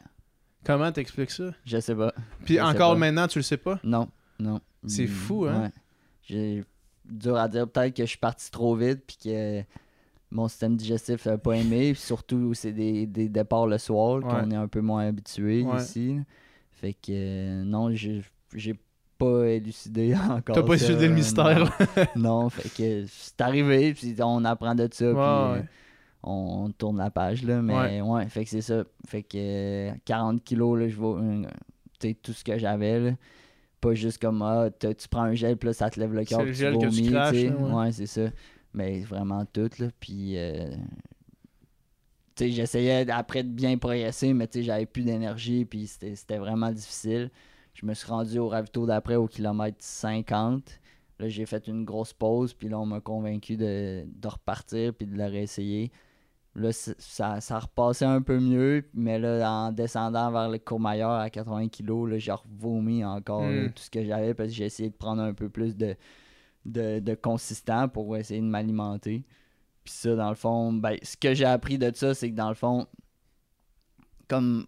Comment t'expliques ça? je sais pas. Puis Je encore maintenant, tu le sais pas? Non, non. C'est fou, hein? Ouais. J'ai dur à dire peut-être que je suis parti trop vite puis que mon système digestif n'a pas aimé. Puis surtout, c'est des, des départs le soir Ouais. qu'on est un peu moins habitué Ouais. ici. Fait que euh, non, j'ai pas élucidé [laughs] encore. T'as pas ça, élucidé le euh, mystère, [laughs] non. fait que c'est arrivé, puis on apprend de ça, Ouais, puis euh, on, on tourne la page, là, mais ouais, fait que c'est ça. Fait que euh, 40 kilos, là, je euh, sais, tout ce que j'avais. Pas juste comme, ah, tu prends un gel, puis là, ça te lève le cœur, C'est le gel tu que tu vomis, craches, là, ouais. Ouais, c'est ça. Mais vraiment tout, là, puis... euh, tu sais, j'essayais après de bien progresser, mais tu sais, j'avais plus d'énergie, puis c'était c'était vraiment difficile. Je me suis rendu au ravito d'après au kilomètre 50. Là, j'ai fait une grosse pause, puis là, on m'a convaincu de, de repartir, puis de le réessayer. Là, ça, ça repassait un peu mieux, mais là, en descendant vers le Courmayeur à 80 kg, là, j'ai revomi encore là, Mm. tout ce que j'avais, parce que j'ai essayé de prendre un peu plus de, de, de consistant pour essayer de m'alimenter. Puis ça, dans le fond, ben, ce que j'ai appris de ça, c'est que dans le fond, comme,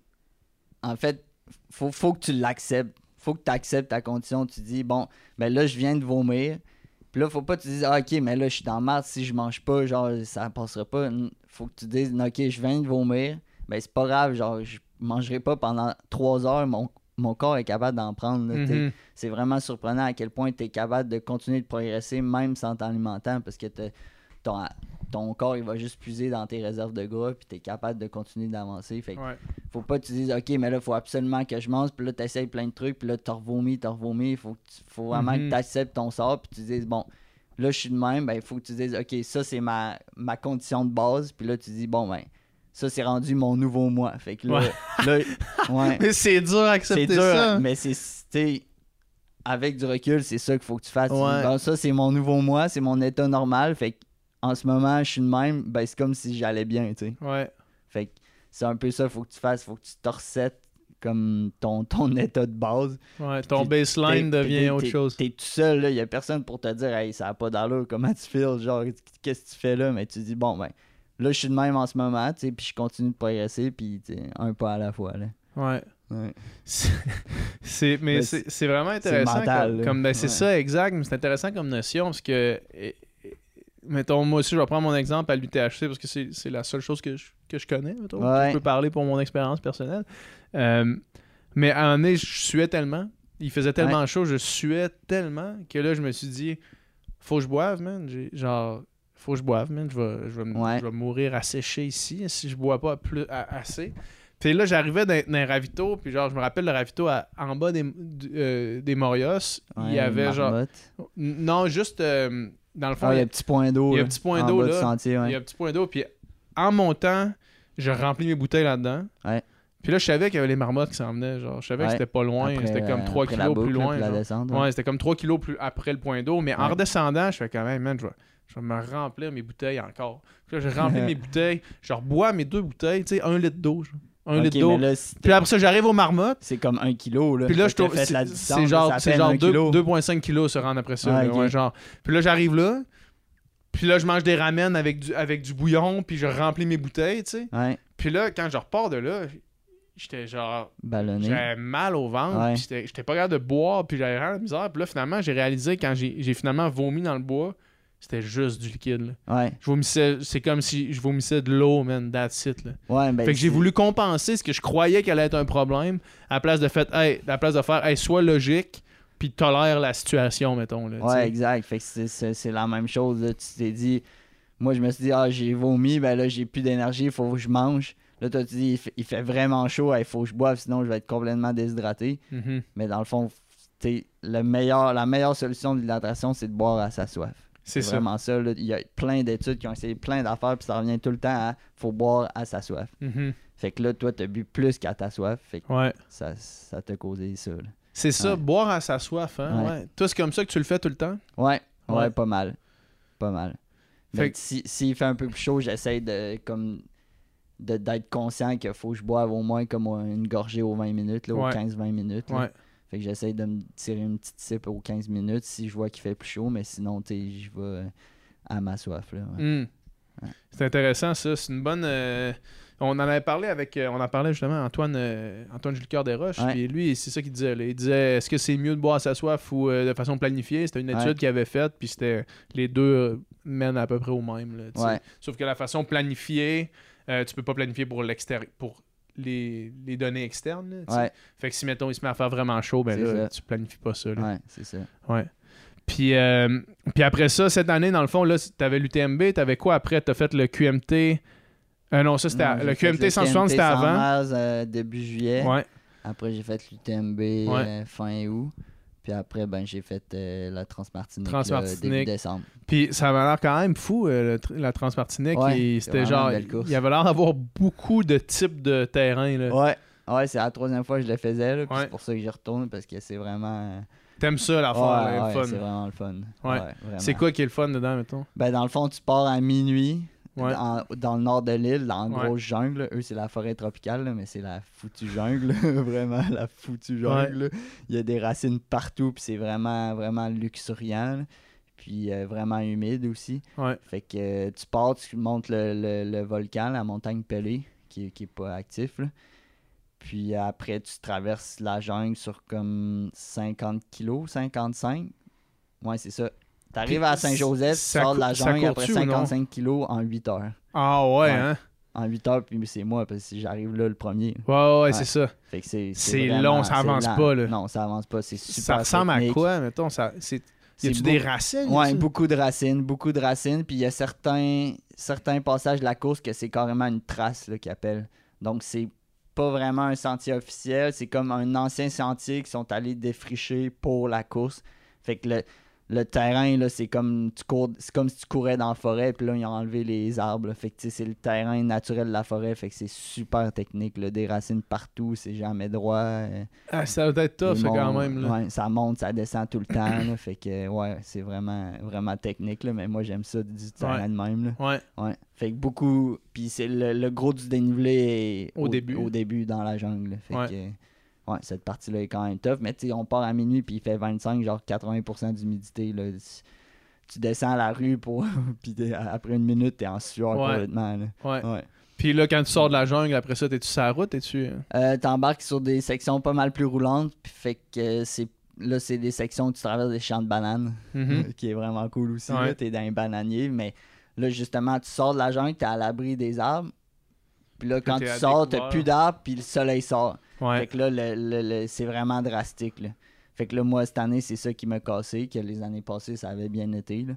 en fait, faut, faut que tu l'acceptes. Faut que tu acceptes ta condition. Tu dis, bon, ben là, je viens de vomir. Puis là, faut pas que tu dises, ah, ok, mais là, je suis dans le marde. Si je mange pas, genre, ça passera pas. Faut que tu dises, ok, je viens de vomir. Ben, c'est pas grave, genre, je mangerai pas pendant trois heures. Mon, mon corps est capable d'en prendre. Mhm. C'est vraiment surprenant à quel point tu es capable de continuer de progresser même sans t'alimentant parce que ton, ton corps il va juste puiser dans tes réserves de gras puis tu es capable de continuer d'avancer. Fait que Ouais. faut pas que tu dises OK, mais là, faut absolument que je mange, puis là, tu essayes plein de trucs, puis là, tu revomis, tu revomis. Faut, que tu- faut vraiment Mhm. que tu acceptes ton sort, puis tu dises bon, là, je suis de même, ben, il faut que tu dises OK, ça, c'est ma, ma condition de base, puis là, tu dis bon, ben, ça, c'est rendu mon nouveau moi. Fait que là, là [laughs] ouais. Mais c'est dur à C'est accepter dur, ça. mais c'est avec du recul, c'est ça qu'il faut que tu fasses. Ouais. Bon, ça, c'est mon nouveau moi, c'est mon état normal. Fait que, en ce moment, je suis de même, ben, c'est comme si j'allais bien, tu sais. Ouais. Fait que c'est un peu ça qu'il faut que tu fasses. faut que tu te recettes comme ton, ton [laughs] état de base. Ouais. Ton baseline T'es- devient t'es- autre chose. T'es tout seul, là. Il y a personne pour te dire, hey, ça n'a pas d'allure, comment tu files, genre, qu'est-ce que tu fais là? Mais tu dis, bon, ben, là, je suis de même en ce moment, tu sais, puis je continue de progresser, puis un pas à la fois, là. Ouais. Ouais. C'est- c'est mais Ben, c'est c'est vraiment intéressant mental, comme, ben, c'est Ouais. ça exact mais c'est intéressant comme notion parce que mettons moi aussi je vais prendre mon exemple à l'UTHC parce que c'est c'est la seule chose que je, que je connais mettons, que Ouais. je peux parler pour mon expérience personnelle Euh, mais à un moment donné je suais tellement il faisait tellement chaud je suais tellement que là je me suis dit faut que je boive man genre faut que je boive man je vais, je vais, me- Ouais. je vais mourir asséché ici si je bois pas plus à- assez puis là, j'arrivais dans, dans un ravito, puis genre, je me rappelle le ravito à- en bas des, euh, des Morios. il y avait genre. marmotte. Non, juste euh, dans le fond, Ah, il il y a, un petit point d'eau. il y a un petit point d'eau, là. sentier, il y a un petit point d'eau, puis en montant, je remplis mes bouteilles là-dedans. Ouais. Puis là, je savais qu'il y avait les marmottes qui s'en venaient. Genre, je savais que c'était pas loin. C'était comme euh, 3 après la kilos boucle, plus loin. descente, Ouais, c'était comme 3 kilos plus après le point d'eau. Mais en redescendant, je fais quand même, man, je vais, je vais me remplir mes bouteilles encore. Puis là, je remplis [laughs] mes bouteilles. Je rebois mes deux bouteilles, tu sais, un litre d'eau. Un litre d'eau. Puis après ça, j'arrive aux marmottes. c'est comme un kilo. Là. Puis là, je trouve. C'est genre, genre un deux- kilo. 2,5 kilos se rendre après ça. Ah, ouais, genre. Puis là, j'arrive là. Puis là, je mange des ramen avec du, avec du bouillon. Puis je remplis mes bouteilles, tu sais. Ouais. Puis là, quand je repars de là, j'étais genre. Ballonné. J'avais mal au ventre, Ouais. puis j'étais pas capable de boire, puis j'avais vraiment la misère. Puis là, finalement, j'ai réalisé quand j'ai finalement vomi dans le bois, c'était juste du liquide. là. Ouais. Je vomissais, c'est comme si je vomissais de l'eau, man, that's it. Là. Ouais, ben, fait que j'ai voulu compenser ce que je croyais qu'elle allait être un problème, à la place de fait, hey, à la place de faire, hey, sois logique, puis tolère la situation, mettons. Là, Ouais, exact. Fait que c'est- la même chose. là. Tu t'es dit, moi, je me suis dit, ah, j'ai vomi, ben là, j'ai plus d'énergie, il faut que je mange. Là, toi, tu dis, il fait, il fait vraiment chaud, il faut que je boive, sinon je vais être complètement déshydraté. Mhm. Mais dans le fond, le meilleur, la meilleure solution de l'hydratation, c'est de boire à sa soif. C'est ça. vraiment ça. là. Il y a plein d'études qui ont essayé plein d'affaires, puis ça revient tout le temps à faut boire à sa soif. Mhm. Fait que là, toi, t'as bu plus qu'à ta soif. Fait que Ouais. ça, ça t'a causé ça. C'est ça, Ouais. boire à sa soif. Hein? Ouais. Ouais. Toi, c'est comme ça que tu le fais tout le temps? Ouais, ouais, pas mal. Pas mal. Fait que- si, s'il fait un peu plus chaud, j'essaie de comme de, d'être conscient qu'il faut que je boive au moins comme une gorgée aux 20 minutes, là, aux Ouais. 15-20 minutes. là. Fait que j'essaie de me tirer une petite sip aux 15 minutes si je vois qu'il fait plus chaud, mais sinon, tu je vais euh, à ma soif. Là, ouais. Hmm. Ouais. C'est intéressant, ça. C'est une bonne. euh, On en avait parlé avec. euh, on en parlait justement Antoine, euh, Antoine Jules Desroches. Ouais. Puis lui, c'est ça qu'il disait. là. Il disait est-ce que c'est mieux de boire à sa soif ou de façon planifiée? C'était une étude qu'il avait faite. Puis c'était. Les deux mènent à peu près au même. là. Sauf que la façon planifiée, tu peux pas planifier pour l'extérieur. Pour les, les données externes. là. Ouais, Fait que si, mettons, il se met à faire vraiment chaud, ben là, ça. tu planifies pas ça. là. ouais, c'est ça. Ouais. Puis, euh, puis après ça, cette année, dans le fond, là, t'avais l'UTMB, t'avais quoi après? T'as fait le QMT. Euh, non, ça, c'était à- le QMT 160, c'était 100 avant. euh, début juillet. Ouais. Après, j'ai fait l'UTMB Ouais. euh, fin août. Puis après, ben, j'ai fait euh, la Transmartinique, là, Transmartinique. début décembre. Puis ça avait l'air quand même fou, euh, le la Transmartinique. Ouais, C'était genre. Il y avait l'air d'avoir beaucoup de types de terrain. Là. Ouais. Ouais, c'est la troisième fois que je le faisais. Ouais. C'est pour ça que j'y retourne parce que c'est vraiment. T'aimes ça, l'affaire, Ouais, c'est vraiment le fun. Ouais. C'est quoi qui est le fun dedans, mettons? Ben, dans le fond, tu pars à minuit Ouais. dans, dans le nord de l'île, dans la Ouais. grosse jungle. Eux, c'est la forêt tropicale, là, mais c'est la foutue jungle. [laughs] vraiment, la foutue jungle. Il y a des racines partout, puis c'est vraiment, vraiment luxuriant. là. Puis euh, vraiment humide aussi. Fait que euh, tu pars, tu montes le, le- le volcan, la montagne Pelée, qui, est- qui est pas actif. là. Puis après, tu traverses la jungle sur comme 50 kilos, 55. Ouais, c'est ça. T'arrives à Saint-Joseph, tu sors de la jungle après court-tu ou non? 55 kilos en 8 heures. Ah ouais, Ouais. hein? En 8 heures, puis c'est moi, parce que j'arrive là le premier. Ouais, ouais, Ouais. c'est ça. Fait que c'est C'est long, ça avance lent. pas, là. Non, ça avance pas, c'est super Ça ressemble à quoi, mettons? Ça, c'est... Y a-tu des racines? Ouais, là-dessus? beaucoup de racines, beaucoup de racines. Puis il y a certains, certains passages de la course que c'est carrément une trace là, qu'ils appellent. Donc c'est pas vraiment un sentier officiel, c'est comme un ancien sentier qui sont allés défricher pour la course. Fait que le, le terrain, là, c'est comme tu cours, c'est comme si tu courais dans la forêt, puis là, ils ont enlevé les arbres. là. Fait que c'est le terrain naturel de la forêt, fait que c'est super technique. Là. Des racines partout, c'est jamais droit. euh, Ah, ça doit être tough, quand même. Là. ouais, ça monte, ça descend tout le temps. là, fait que, ouais, c'est vraiment, vraiment technique. Là, mais moi, j'aime ça du terrain de même. Là. Ouais. Ouais. Fait que beaucoup. Puis c'est le, le gros du dénivelé est Au début. Au début dans la jungle. Fait que, ouais, cette partie-là est quand même tough. Mais tu sais, on part à minuit puis il fait 25, genre 80% d'humidité. Là. Tu descends à la rue pour. [laughs] puis après une minute, t'es en sueur Ouais. complètement. Là. Ouais. Ouais. Puis là, quand tu sors de la jungle, après ça, t'es-tu sur la route? T'es-tu... Euh, T'embarques sur des sections pas mal plus roulantes. Puis fait que euh, c'est. Là, c'est des sections où tu traverses des champs de bananes. Mhm. [laughs] qui est vraiment cool aussi. Ouais. là. T'es dans un bananier, mais là, justement, tu sors de la jungle, t'es à l'abri des arbres. Puis là, quand tu sors, découvert. t'as plus d'arbres, puis le soleil sort. Ouais. Fait que là, le- le- le- c'est vraiment drastique. Là. Fait que là, moi, cette année, c'est ça qui m'a cassé, que les années passées, ça avait bien été. là.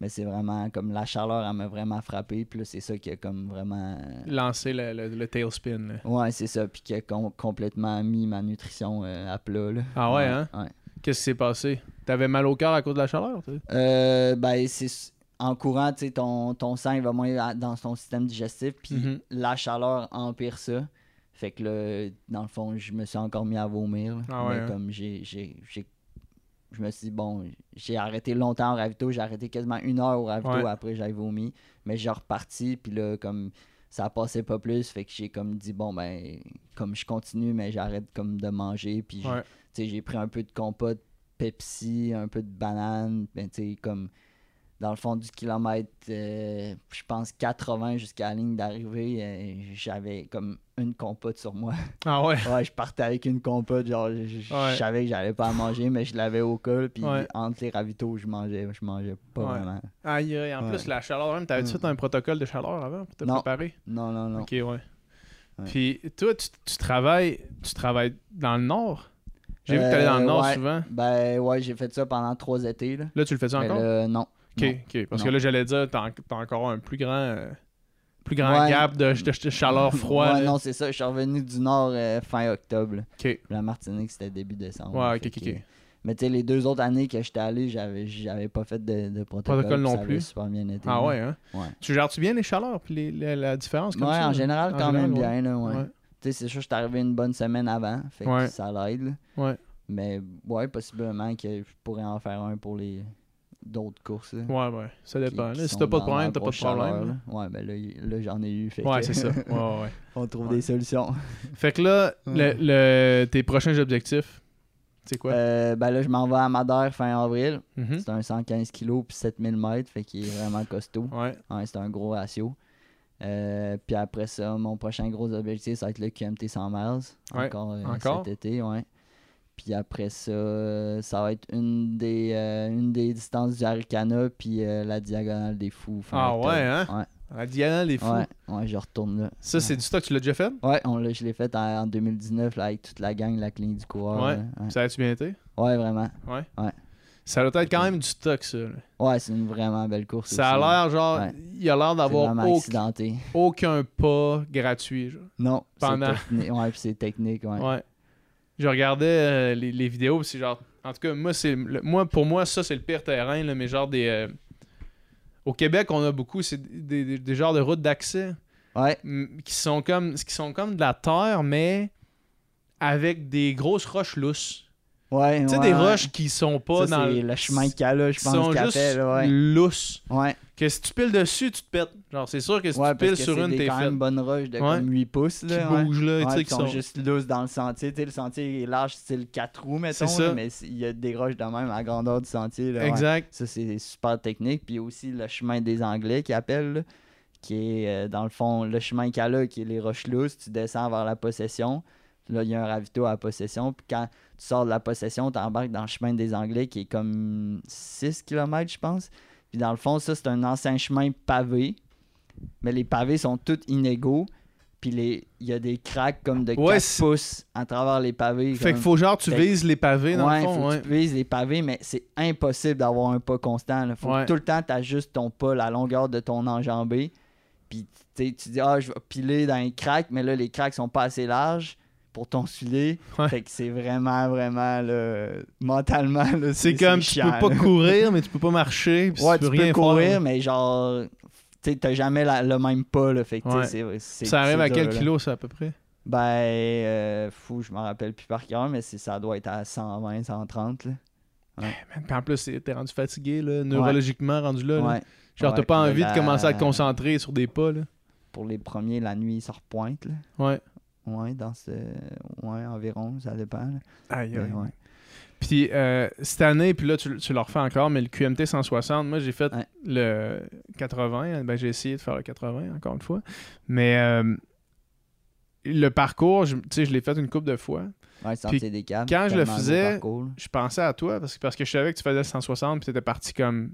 Mais c'est vraiment comme la chaleur, elle m'a vraiment frappé. Puis là, c'est ça qui a comme vraiment. Lancer le, le, le tailspin. là. Ouais, c'est ça. Puis qui a com- complètement mis ma nutrition euh, à plat. là. Ah ouais, hein? Ouais. Qu'est-ce qui s'est passé? T'avais mal au cœur à cause de la chaleur? Euh, ben, c'est en courant, tu sais, ton, ton sang il va moins dans ton système digestif, puis Mhm. la chaleur empire ça. Fait que là, dans le fond, je me suis encore mis à vomir. là. Ah ouais, Mais hein? comme j'ai, j'ai, j'ai- je me suis dit, bon, j'ai arrêté longtemps au ravito, j'ai arrêté quasiment une heure au ravito Ouais. après j'ai vomi, mais j'ai reparti, puis là, comme ça passait pas plus, fait que j'ai comme dit, bon, ben, comme je continue, mais j'arrête comme de manger, puis j'ai- Ouais. tu sais, j'ai pris un peu de compote Pepsi, un peu de banane, ben, tu sais, comme dans le fond du kilomètre, euh, je pense 80 jusqu'à la ligne d'arrivée, euh, j'avais comme une compote sur moi. Ah ouais? ouais, je partais avec une compote, genre, je, Ouais. savais que j'allais pas à manger, mais je l'avais au col, puis Ouais. entre les ravitaux, je mangeais, je mangeais pas Ouais. vraiment. Aïe, aïe. En plus, la chaleur, même, t'avais-tu Mm. fait un protocole de chaleur avant pour te Non. préparer? Non, non, non. Ok, ouais. Puis toi, tu, tu travailles tu travailles dans le nord? J'ai vu que t'allais dans le Euh, nord souvent. Ben ouais, j'ai fait ça pendant trois étés, là. Là, tu le fais Mais encore? non. Ok, non. ok. Parce Non. que là, j'allais dire, t'as en- t'as encore un plus grand, euh, plus grand Ouais. gap de, de- de chaleur froide. Ouais, non, c'est ça. Je suis revenu du Nord euh, fin octobre. là. Ok. La Martinique, c'était début décembre. Ouais, ok, ok, que- ok. Mais tu sais, les deux autres années que j'étais allé, j'avais j'avais pas fait de, de protocole. Protocole non ça plus. super bien été. Ah ouais, hein? Ouais. Tu gères-tu bien les chaleurs puis les- les- la différence comme Ouais, ça? en général, En quand général, même ouais. bien. Là, ouais. Ouais. Tu sais, c'est sûr, je suis arrivé une bonne semaine avant. Fait que ça l'aide. là. Ouais. Mais ouais, possiblement que je pourrais en faire un pour les d'autres courses. là, Ouais, ouais. Ça dépend. qui. Si t'as pas de problème, t'as pas de problème. là. Ouais, ben là, là, j'en ai eu. Fait Ouais, que c'est ça. [laughs] Ouais, ouais. On trouve Ouais. des solutions. [laughs] Fait que là, le, tes prochains objectifs, c'est quoi? Euh, ben là, je m'en vais à Madère fin avril. Mhm. C'est un 115 kg puis 7000 mètres, fait qu'il est vraiment costaud. Ouais. Ouais, c'est un gros ratio. Euh, puis après ça, mon prochain gros objectif, ça va être le QMT 100 miles. Ouais, Encore, euh, encore? cet été, ouais. Puis après ça, ça va être une des, euh, une des distances du Arikana, puis euh, la diagonale des fous. Ah ouais, hein? Ouais, La diagonale des fous? ouais, ouais, je retourne là. Ça, c'est du stock, tu l'as déjà fait? Ouais, on je l'ai fait en, en 2019 là, avec toute la gang, la clinique du coureur. Ouais. là. Ouais. Ça a-tu bien été? Ouais, vraiment. Ça doit être quand même du stock, ça. là. Ouais, c'est une vraiment belle course. Ça a l'air, genre, Ouais. il a l'air d'avoir aucun, aucun pas gratuit, genre. Non, Pendant-. Ouais, puis c'est technique, ouais. Ouais. Je regardais euh, les, les vidéos, c'est genre. En tout cas, moi, c'est moi pour moi, ça, c'est le pire terrain, là, mais genre des. euh, Au Québec, on a beaucoup, c'est des, des, des genres de routes d'accès Ouais, qui sont comme qui sont comme de la terre, mais avec des grosses roches lousses. Ouais. Tu sais, ouais, des ouais. roches qui sont pas Ça, dans c'est le chemin qu'il y a là, je pense sont juste appelle, là, ouais. lousses. Ouais, Que si tu piles dessus, tu te pètes. Genre, c'est sûr que si ouais, tu piles sur c'est une, t'es quand fait. même bonnes roches de Ouais. comme 8 pouces, Qui là, ouais. bougent, là, tu Ouais, sais, qui sont sont. juste lousses dans le sentier. Tu sais, le sentier est large, style 4 roues, mettons, C'est là, mais c'est- il y a des roches de même à la grandeur du sentier. Là, ouais. Exact. Ça, c'est super technique. Puis aussi le chemin des Anglais qui appellent, là, qui est euh, dans le fond le chemin qu'il y a là, qui est les roches lousses. Tu descends vers la possession. Là, il y a un ravito à la possession. Puis quand tu sors de la possession, tu embarques dans le chemin des Anglais qui est comme 6 km, je pense. Puis dans le fond, ça, c'est un ancien chemin pavé. Mais les pavés sont tous inégaux. Puis il y a des cracks comme de 4 Ouais, pouces à travers les pavés. Fait qu'il faut genre, tu Fait- vises les pavés dans ouais, le fond. faut ouais. que tu vises les pavés, mais c'est impossible d'avoir un pas constant. Faut que tout le temps tu ajustes ton pas, la longueur de ton enjambé. Puis tu dis, ah, je vais piler dans les cracks, mais là, les cracks sont pas assez larges pour ton filet. Ouais. Fait que c'est vraiment, vraiment, là, mentalement, là, C'est comme, tu chiant, peux pas courir, mais tu peux pas marcher. puis Ouais, tu tu peux peux rien courir, faire. mais genre, tu sais, t'as jamais la- le même pas, là. Fait que, Ouais. c'est- c'est. Ça arrive à quel kilo, ça, à peu près? Ben, euh, fou, je me rappelle plus par cœur, mais c'est- ça doit être à 120, 130, là. Man, puis en plus, t'es rendu fatigué, là, neurologiquement rendu là. là. Ouais. Genre, t'as Ouais, pas envie de commencer à te concentrer sur des pas, là. pour les premiers, la nuit, ça repointe. Là. Ouais. Ouais, dans ce. Ouais, environ, ça dépend. là. Aïe, Mais aïe. ouais. Puis euh, cette année, puis là, tu, tu le refais encore, mais le QMT 160, moi, j'ai fait Ouais. le 80. Ben, j'ai essayé de faire le 80, encore une fois. Mais euh, le parcours, je- tu sais, je l'ai fait une couple de fois. Ouais, des câbles. quand je le tellement faisais, parcours, là. Je pensais à toi parce que, parce que je savais que tu faisais 160 puis t'étais parti comme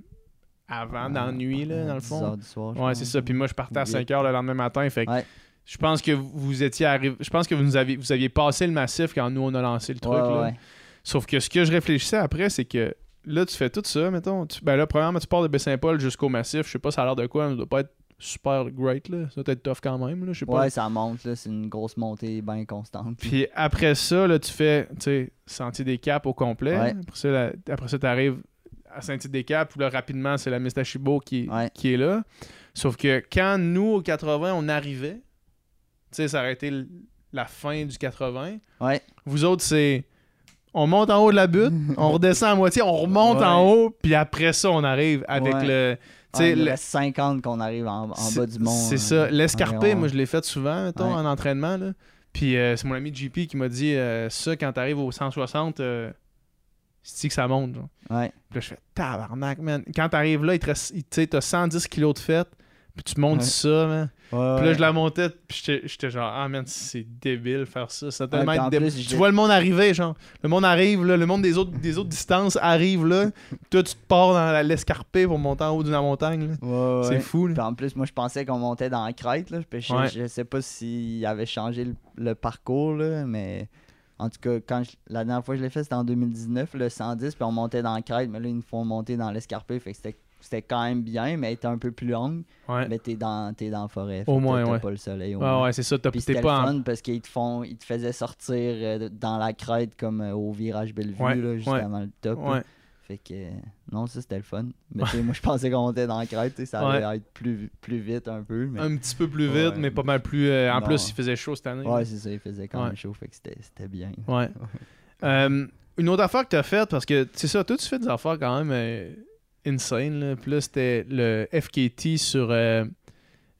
avant, dans la nuit, là, dans le 10 fond. heures du soir, je Ouais, pense. c'est ça. Puis moi, je partais à Ou 5 heures le lendemain matin. Fait que Ouais. Je pense que vous étiez arrivé. Je pense que vous, nous aviez, vous aviez passé le massif quand nous, on a lancé le truc. Ouais, là. ouais. Sauf que ce que je réfléchissais après, c'est que là, tu fais tout ça, mettons. Tu- ben là, premièrement, tu pars de Baie-Saint-Paul jusqu'au massif. Je sais pas, ça a l'air de quoi, mais ça doit pas être super great, là. Ça doit être tough quand même, là. Je sais pas. Ouais, ça monte, là. C'est une grosse montée bien constante. Puis après ça, là, tu fais, tu sais, Sentier des Caps au complet. Ouais. Après ça, la- après ça, tu arrives à Sentier des Caps, où là, rapidement, c'est la Mistachibo qui, Ouais. qui est là. Sauf que quand nous, au 80, on arrivait, sais, ça aurait été la fin du 80. Ouais. Vous autres, c'est. On monte en haut de la butte, [laughs] on redescend à moitié, on remonte Ouais. en haut, puis après ça, on arrive avec Ouais. le. Tu Ouais, il le- reste 50 qu'on arrive en, bas du mont. C'est euh, ça. L'escarpé, moi, je l'ai fait souvent, mettons, Ouais. en entraînement. Là. Puis euh, c'est mon ami JP qui m'a dit euh, ça, quand t'arrives au 160, euh, C'est que ça monte, genre? Ouais. Puis là, je fais tabarnak, man. Quand t'arrives là, il te reste- il- tu sais, t'as 110 kilos de fête, puis tu montes Ouais. ça, man. Ouais, Puis là, ouais. je la montais, puis j'étais- genre, ah, man, c'est débile faire ça. Ça tellement puis être en dé- plus, Tu vois le monde arriver, genre. Le monde arrive, là, le monde des autres, des autres distances arrive, là. [laughs] Toi, tu te pars dans l'escarpé pour monter en haut de la montagne, là. Ouais, C'est ouais. fou, là. Puis en plus, moi, je pensais qu'on montait dans la crête. Là. Puis je, Ouais. je sais pas s'il avait changé le, le parcours, là, mais en tout cas, quand je- la dernière fois que je l'ai fait, c'était en 2019, le 110, puis on montait dans la crête. Mais là, ils nous font monter dans l'escarpé. Fait que c'était, c'était quand même bien, mais elle était un peu plus longue. Ouais. Mais t'es dans, t'es dans la forêt. Au moins, t'as- t'as ouais. pas le soleil. Au Ouais, moins. ouais, c'est ça. T'as- pas le en. fun parce qu'ils te font, ils te faisaient sortir euh, dans la crête comme euh, au virage Bellevue, Ouais, là, juste avant le top. Fait que non, ça c'était le fun. Mais moi je pensais qu'on montait dans la crête, ça allait être plus, plus vite un peu. Mais... Un petit peu plus vite, mais pas mal plus. euh, en Non. plus, il faisait chaud cette année. Ouais, c'est ça, il faisait quand même chaud, fait que c'était c'était bien. Ouais. [laughs] Euh, une autre affaire que tu as faite, parce que c'est ça, toi, tu fais des affaires quand même euh, insane. Là. Puis là, c'était le FKT sur euh,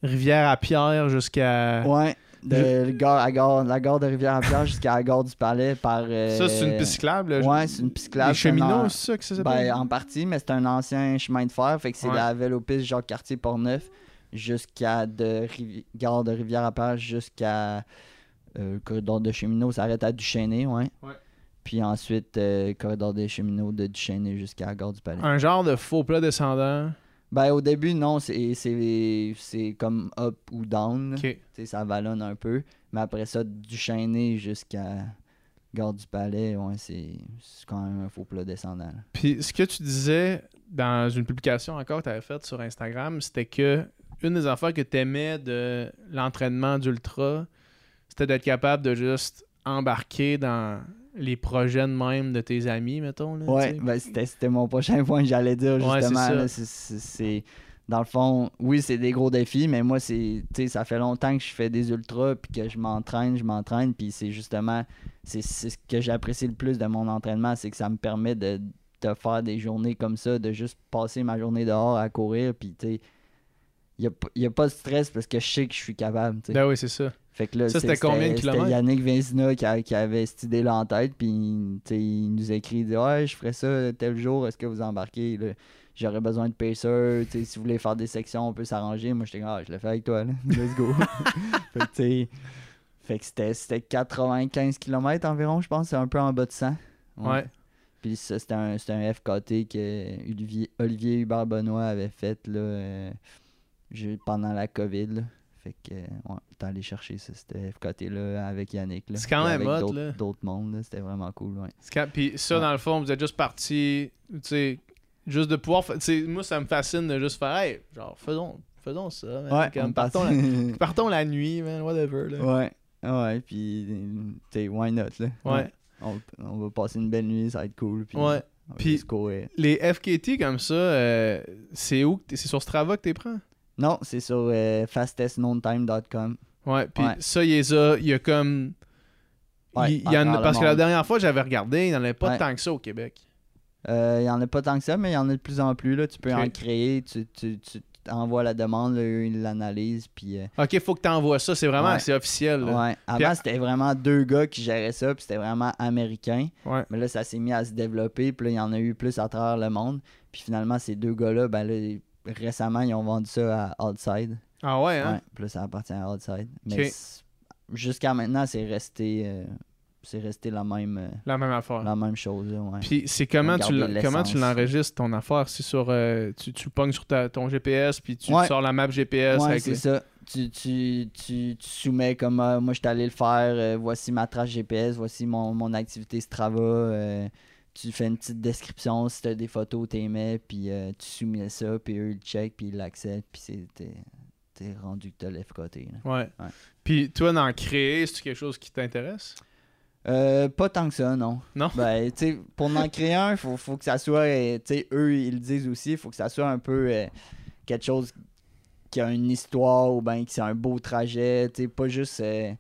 Rivière-à-Pierre jusqu'à. Ouais, de gare à gare, la gare de Rivière-à-Pierre jusqu'à la gare du Palais par. euh, Ça, c'est une piste cyclable. là. Ouais, c'est une piste cyclable. Les cheminots, en- c'est ça que ça s'appelle? Ben, en partie, mais c'est un ancien chemin de fer. Fait que c'est Ouais. la vélopiste Jacques-Cartier Portneuf jusqu'à de Rivi- gare de Rivière-à-Pierre jusqu'à euh, le corridor de cheminots. Ça arrête à Duchesnay, ouais. Ouais. Puis ensuite, euh, corridor des cheminots de Duchesnay jusqu'à la gare du Palais. Un genre de faux plat descendant. Ben, au début, non, c'est- c'est c'est comme up ou down. là. Ok. Tu sais, ça vallonne un peu. Mais après ça, du jusqu'à Gare du Palais, ouais, c'est c'est quand même un faux plat descendant. là. Puis ce que tu disais dans une publication encore que tu avais faite sur Instagram, c'était que une des affaires que tu aimais de l'entraînement d'ultra, c'était d'être capable de juste embarquer dans les projets de même de tes amis, mettons. Là, Ouais, ben, c'était mon prochain point que j'allais dire, justement. c'est- Dans le fond, oui, c'est des gros défis, mais moi, c'est ça fait longtemps que je fais des ultras, puis que je m'entraîne, je m'entraîne, puis c'est justement, c'est ce que j'apprécie le plus de mon entraînement, c'est que ça me permet de, de faire des journées comme ça, de juste passer ma journée dehors à courir, puis tu sais, il n'y a, pas de stress parce que je sais que je suis capable. Ben oui, c'est ça. Fait que là, Ça, c'était combien de kilomètres? Yannick Vincina qui, a- qui avait cette idée-là en tête, puis il nous écrit, il dit Ouais, je ferais ça tel jour, est-ce que vous embarquez J'aurais besoin de pacer, tu sais, si vous voulez faire des sections, on peut s'arranger. Moi, j'étais ah, je le fais avec toi, là. [laughs] let's go. [laughs] fait que, c'était, c'était 95 km environ, je pense, c'est un peu en bas de 100. Ouais. Puis ça, c'était un, un FKT que Olivier, Olivier Hubert-Benoît avait fait là, euh, pendant la COVID. là. Fait que, euh, ouais, t'es allé chercher c'était FKT-là avec Yannick. là. C'est quand même hot, d'autres, là. d'autres mondes, là, c'était vraiment cool. Ouais. Quand- Puis ça, Ouais. dans le fond, vous êtes juste parti, tu sais, juste de pouvoir. fa- moi, ça me fascine de juste faire, hey, genre, faisons, faisons ça. man. Ouais, Comme, partons, la, [laughs] partons la nuit, man, whatever. Là. ouais, ouais, puis, tu sais, why not, là? Ouais. On, on va passer une belle nuit, ça va être cool. Puis, Ouais. Puis-. Les FKT comme ça, euh, c'est où C'est sur Strava que tu prends? Non, c'est sur euh, fastestknowntime.com. Ouais, puis Ouais. ça, il y a, il y a comme. Ouais, il, y en a- parce que la dernière fois, j'avais regardé, il n'y en avait pas Ouais. tant que ça au Québec. Euh, Il y en a pas tant que ça, mais il y en a de plus en plus. Là. Tu peux en créer, tu, tu, tu envoies la demande, eux, ils l'analysent. Puis, euh, Ok, faut que tu envoies ça, c'est vraiment c'est officiel. là. Avant, c'était vraiment deux gars qui géraient ça, puis c'était vraiment américain. Ouais. Mais là, ça s'est mis à se développer, puis là, il y en a eu plus à travers le monde. Puis finalement, ces deux gars-là, ben là, récemment, ils ont vendu ça à Outside. Ah ouais, hein? Ouais, puis là, ça appartient à Outside. Mais jusqu'à maintenant, c'est resté, euh, c'est resté la même, euh, La même affaire. la même chose. ouais. Puis c'est comment comment tu l'enregistres ton affaire? C'est sur euh, tu, tu pognes sur ta- ton GPS puis tu Ouais. sors la map GPS Ouais, c'est les- ça. Tu, tu, tu, tu soumets comme euh, moi je suis allé le faire, euh, voici ma trace GPS, voici mon, mon activité Strava. Tu fais une petite description, si tu as des photos, tu les mets, puis euh, tu soumets ça, puis eux ils le checkent, puis ils l'acceptent, puis c'est- t'es t'es rendu que t'as l'FKT. Ouais. Ouais. Puis toi d'en créer, c'est quelque chose qui t'intéresse? Euh, pas tant que ça, non. Non? Ben, tu sais, pour en créer un, faut, faut que ça soit, euh, tu sais, eux, ils le disent aussi, faut que ça soit un peu euh, quelque chose qui a une histoire ou ben que c'est un beau trajet, tu sais, pas juste, euh,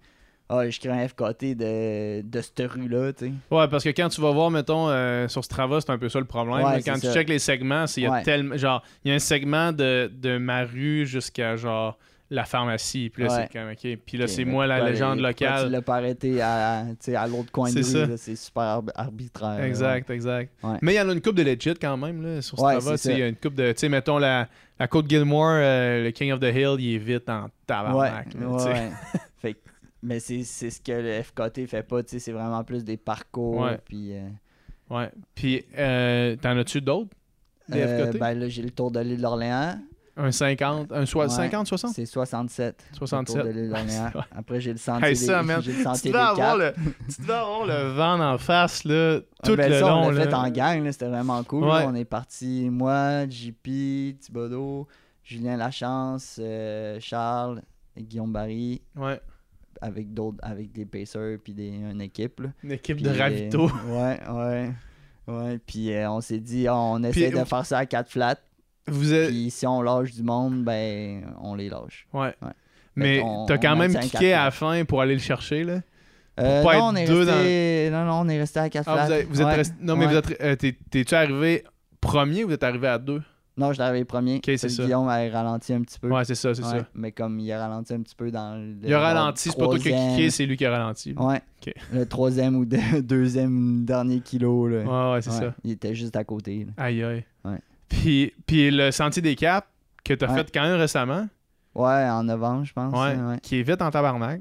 Ah, je crée un FKT de, de cette rue-là, tu sais. Ouais, parce que quand tu vas voir, mettons, euh, sur Strava, c'est un peu ça le problème. Ouais, quand tu ça. checkes les segments, c'est- il y a Ouais. tellement. Genre, il y a un segment de, de ma rue jusqu'à genre la pharmacie. Puis là, Ouais. c'est comme, OK. Puis là, c'est moi la légende locale. Tu l'as pas arrêté à, à l'autre coin de C'est rue, c'est super arb- arbitraire. là, Exact, exact. Ouais. Mais il y en a une coupe de legit quand même là, sur Ouais, Strava. ça. Il y a une coupe de. Tu sais, mettons la, la côte Gilmore, euh, le King of the Hill, il est vite en Ouais, tabarnak. ouais, là, ouais. [laughs] Fait que- mais c'est ce que le FKT fait pas, tu sais, c'est vraiment plus des parcours. Puis, euh, Ouais. Puis, euh, t'en as-tu d'autres Des euh, FKT ben là, j'ai le tour de l'île d'Orléans. Un 50, un soi- Ouais. 50, 60 C'est 67. le 67. tour de l'île d'Orléans. Ouais. Après, j'ai le sentier Hey, ça, des, le Tu sentier devais, des avoir le, tu devais avoir le vent en face là, tout Ah, ben le ça, long. on l'a fait en gang, c'était vraiment cool. Ouais. On est parti, moi, JP, Thibodeau, Julien Lachance, euh, Charles, Guillaume Barry, Ouais. Avec d'autres, avec des pacers puis des, une équipe. là. Une équipe de euh, ravito. [laughs] Ouais, ouais. Ouais, puis euh, on s'est dit, ah, on essaie de faire ça à quatre flats. Vous êtes. Puis si on lâche du monde, ben, on les lâche. Ouais. Ouais. Mais t'as quand même quatre à la fin pour aller le chercher là? Euh, pas non, être on est deux resté... non, non, on est resté à quatre Ah, flats. vous êtes, vous êtes Ouais. resté- Non, mais Ouais. vous êtes. euh, t'es- T'es-tu arrivé premier ou vous êtes arrivé à deux? Non, je arrivé premier. Ok, c'est ça. Guillaume a ralenti un petit peu. Ouais, c'est ça, c'est Ouais, ça. Mais comme il a ralenti un petit peu dans le. Il a ralenti, c'est pas toi qui troisième- kické, c'est lui qui a ralenti. Ouais. Le troisième ou deux- [laughs] deuxième dernier kilo. Là. Ouais, ouais, c'est Ouais, ça. Il était juste à côté. là. Aïe, aïe. Ouais. Puis, puis le Sentier des Caps que t'as fait quand même récemment, Ouais, en novembre, je pense. ouais, Ouais, qui est vite en tabarnak.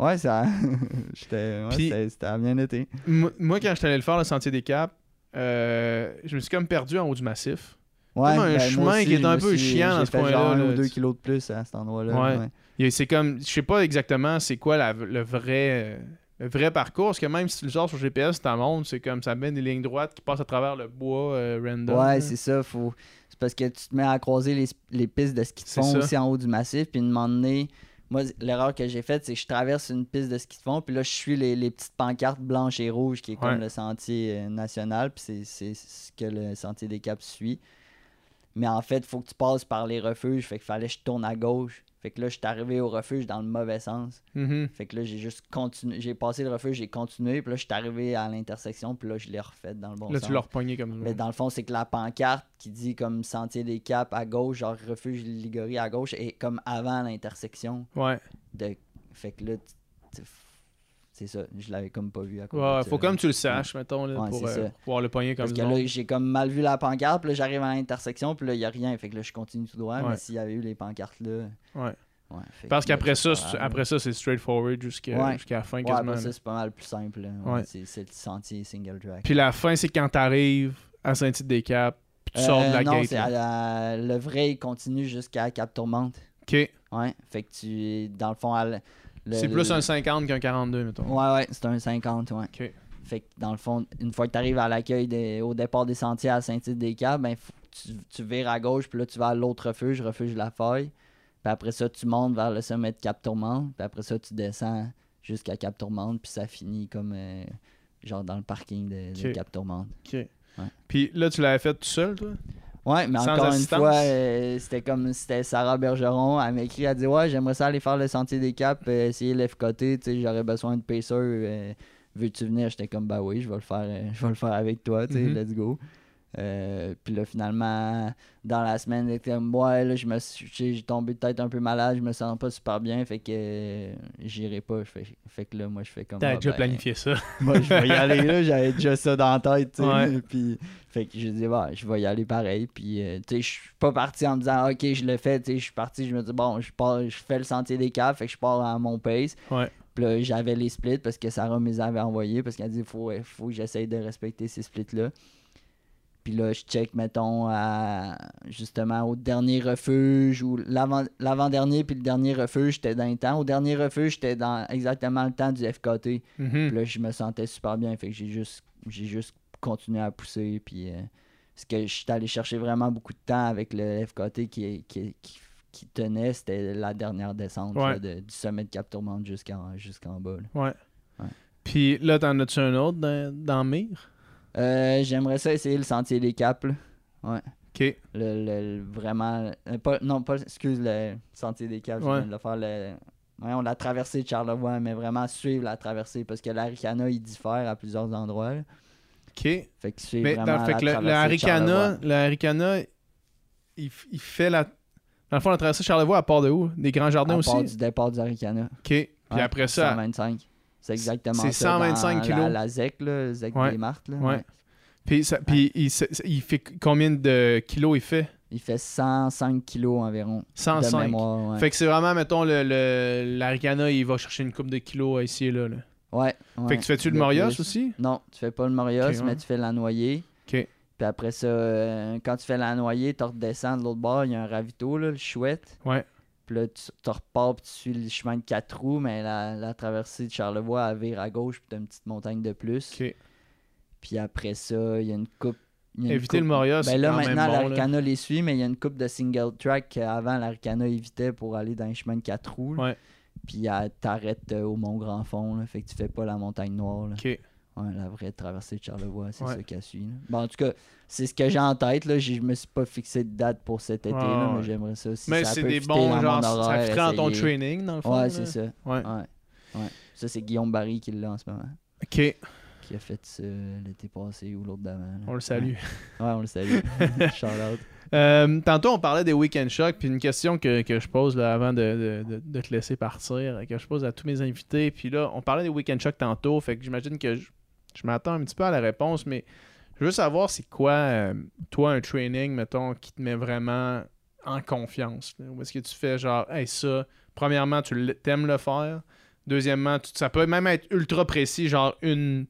ouais ça. [laughs] J'étais. Ouais, c'était- bien été. Moi, quand je suis allé le faire, le Sentier des Caps, euh, je me suis comme perdu en haut du massif. Ouais, Comme un ben, chemin aussi, qui est un peu suis- chiant dans ce un là, ou deux tu- kilos de plus à cet endroit-là. Ouais. ouais. C'est comme, je sais pas exactement c'est quoi la- le vrai euh, le vrai parcours, parce que même si tu le sors sur GPS, ta montre, c'est comme ça mène des lignes droites qui passent à travers le bois euh, random. Ouais, c'est ça. Faut... C'est parce que tu te mets à croiser les, les pistes de ski de fond aussi en haut du massif. Puis, une moment donné, moi, l'erreur que j'ai faite, c'est que je traverse une piste de ski de fond. Puis là, je suis les, les petites pancartes blanches et rouges qui est comme Ouais. le sentier euh, national. Puis, c'est- c'est ce que le sentier des Caps suit. Mais en fait, il faut que tu passes par les refuges. Fait qu'il fallait que je tourne à gauche. Fait que là, je suis arrivé au refuge dans le mauvais sens. Mhm. Fait que là, j'ai juste continué. J'ai passé le refuge, j'ai continué. Puis là, je suis arrivé à l'intersection. Puis là, je l'ai refait dans le bon Là, sens. tu l'as repogné comme. Mais dans le fond, c'est que la pancarte qui dit comme Sentier des Caps à gauche, genre refuge Ligorie à gauche, est comme avant l'intersection. Ouais. De... Fait que là, tu- c'est ça, je l'avais comme pas vu à cause Ouais, de faut comme tu le saches, mettons, là, Ouais, pour, euh, pouvoir le pogner comme Parce que là, j'ai comme mal vu la pancarte, puis là, j'arrive à l'intersection, puis là, il y a rien. Fait que là, je continue tout droit, mais s'il y avait eu les pancartes là. Ouais. Parce qu'après ça, après ça, c'est straightforward jusqu'à la fin quasiment. après ça, c'est pas mal plus simple. C'est le sentier single track. Puis la fin, c'est quand t'arrives à Saint-Tite-des-Caps, puis tu sors de Euh, la non, gate. à la- le vrai, il continue jusqu'à Cap Tourmente. OK. Ouais, fait que tu. Dans le fond, à l- C'est plus un 50 qu'un 42, mettons. Ouais, ouais, c'est un 50, ouais. OK. Fait que dans le fond, une fois que tu arrives à l'accueil au départ des sentiers à Saint-Tite-des-Caps, ben, tu, tu vires à gauche, puis là, tu vas à l'autre refuge, refuge La Faille. Puis après ça, tu montes vers le sommet de Cap Tourmente. Puis après ça, tu descends jusqu'à Cap Tourmente, puis ça finit comme euh, genre dans le parking de. Cap Tourmente. OK. Puis là, tu l'avais fait tout seul, toi? Ouais, mais Sans encore assistance? une fois, euh, c'était comme c'était Sarah Bergeron. Elle m'a écrit, elle dit Ouais, j'aimerais ça aller faire le sentier des caps, euh, essayer sais, j'aurais besoin de pacer. euh, Veux-tu venir? J'étais comme Bah oui, je vais le faire, euh, [laughs] je vais le faire avec toi, tu sais, Mhm. let's go. Euh, puis là, finalement, dans la semaine, Ouais, là, je me suis- j'ai tombé peut-être un peu malade, je me sens pas super bien, fait que euh, j'irai pas. Fait, fait que là, moi, je fais comme T'as Ah, déjà ben, planifié ça. [laughs] moi, je vais y aller là, j'avais déjà ça dans la tête. Ouais. [laughs] Puis, fait que je dis, bah, je vais y aller pareil. Puis, euh, tu sais, je suis pas parti en me disant, ok, je le fais, tu sais, je suis parti, je me dis, bon, je pars, je fais le sentier des caves, fait que je pars à mon pace. Ouais. Puis là, j'avais les splits parce que Sarah me les avait envoyés, parce qu'elle dit, faut, faut que j'essaye de respecter ces splits-là. Puis là, je check, mettons, à, justement, au dernier refuge, ou l'avant- l'avant-dernier, puis le dernier refuge, j'étais dans le temps. Au dernier refuge, j'étais dans exactement le temps du FKT. Mhm. Puis là, je me sentais super bien. Fait que j'ai juste, j'ai juste continué à pousser. Puis, euh, ce que je suis allé chercher vraiment beaucoup de temps avec le FKT qui, qui, qui, qui tenait, c'était la dernière descente Ouais. là, de- du sommet de Cap Tourmente jusqu'en, jusqu'en bas. là. Ouais. Ouais. Puis là, t'en as-tu un autre dans, dans Mire? Euh, j'aimerais ça essayer le sentier des Caps. là. Ouais. OK. Le, le- le- vraiment. euh, pas, non, pas, excuse, le sentier des. Ouais. Je viens de le faire le, voyons, la traversée de Charlevoix, mais vraiment suivre la traversée parce que l'Aricana, il diffère à plusieurs endroits. là. OK. Fait que suivre Mais vraiment fait la que le, le traversée de Haricana, Charlevoix. le Haricana, il, f- il fait la. Dans le fond, la traversée de Charlevoix, à part de où? Des grands jardins à aussi? part du départ du Aricana. OK. Puis Ouais, après ça, 125. C'est exactement c'est ça. dans 125 kilos. La, la ZEC, là, ZEC Ouais. des Martes. Là, Ouais. puis, ça- puis il, fait combien de kilos il fait? Il fait 105 kilos environ. De 105. mémoire, ouais. Fait que c'est vraiment, mettons, le, le, l'Aricana, il va chercher une coupe de kilos ici et là. là. Ouais. Fait que tu fais-tu le Morios aussi? Non, tu fais pas le Morios, mais tu fais la noyée. OK. Puis après ça, euh, quand tu fais la noyée, tu redescends de l'autre bord, il y a un ravito, là, le chouette. Ouais. Puis là, tu te repars, puis tu suis le chemin de quatre roues, mais la, la traversée de Charlevoix, elle vire à gauche, puis t'as une petite montagne de plus. Puis après ça, il y a une coupe. Éviter coupe- le c'est Ben là, quand maintenant, bon. l'Aricana les suit, mais il y a une coupe de single track qu'avant, l'Aricana évitait pour aller dans les chemins de quatre roues. Ouais. Puis elle t'arrête euh, au Mont Grand Fond, là, fait que tu fais pas la montagne noire. là. Ouais, la vraie traversée de Charlevoix, c'est Ouais. ça qu'elle suit. là. Bon, en tout cas, c'est ce que j'ai en tête. Là. Je me suis pas fixé de date pour cet été, Ouais, là, ouais. mais j'aimerais ça. Si Mais ça c'est des bons, genre, ça horaire, ferait dans ton training, dans le fond. Ouais, c'est ça. Ouais. Ouais. Ça, c'est Guillaume Barry qui l'a en ce moment. OK. Qui a fait ça l'été passé ou l'autre d'avant. On le salue. Ouais, on le salue. [laughs] Shout out. Euh, tantôt, on parlait des week-end shocks, puis une question que, que je pose là, avant de, de- de- de te laisser partir, que je pose à tous mes invités. Puis là, on parlait des week-end shocks tantôt, fait que j'imagine que je, je m'attends un petit peu à la réponse, mais je veux savoir c'est quoi, euh, toi, un training, mettons, qui te met vraiment en confiance. Ou est-ce que tu fais genre, hey, ça, premièrement, tu t'aimes le faire. Deuxièmement, tu- ça peut même être ultra précis, genre une,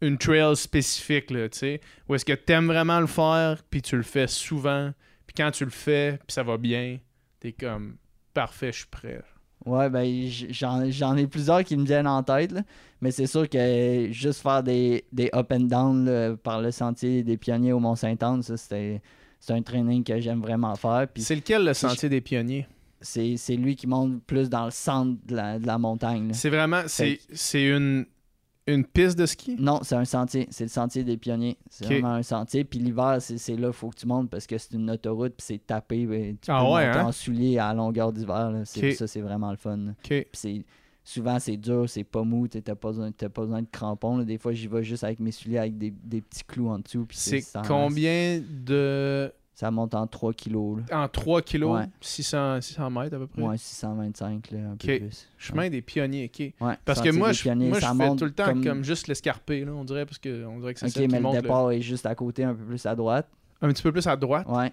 une trail spécifique, tu sais. Ou est-ce que t'aimes vraiment le faire, puis tu le fais souvent, puis quand tu le fais, puis ça va bien, t'es comme, parfait, je suis prêt. Ouais, ben j'en j'en ai plusieurs qui me viennent en tête, là. mais c'est sûr que juste faire des, des up and down là, par le sentier des pionniers au Mont-Saint-Anne, ça c'était c'est un training que j'aime vraiment faire. C'est lequel le je- sentier des pionniers? c'est lui qui monte plus dans le centre de la, de la montagne. C'est vraiment, c'est une, une piste de ski? Non, c'est un sentier. C'est le sentier des pionniers. C'est vraiment un sentier. Puis l'hiver, c'est là qu'il faut que tu montes parce que c'est une autoroute. Puis c'est tapé. tu Ah peux ouais, monter hein? en soulier à longueur d'hiver. là. C'est- Ok. Ça, c'est vraiment le fun. là. OK. Puis c'est souvent c'est dur, c'est pas mou, t'as pas besoin, pas besoin de crampons. là. Des fois j'y vais juste avec mes souliers avec des, des petits clous en dessous. C'est combien de... Ça monte en 3 kilos. Là. En 3 kilos, Ouais. 600, 600 mètres à peu près? Ouais, 625, là, un peu plus. Chemin des pionniers, OK. Ouais, Parce que moi, je, moi, je fais tout le temps comme, comme- juste l'escarpé, là, on dirait, parce que on dirait que c'est Ok, ça mais le monte le- départ est juste à côté, un peu plus à droite. un petit peu plus à droite? Ouais.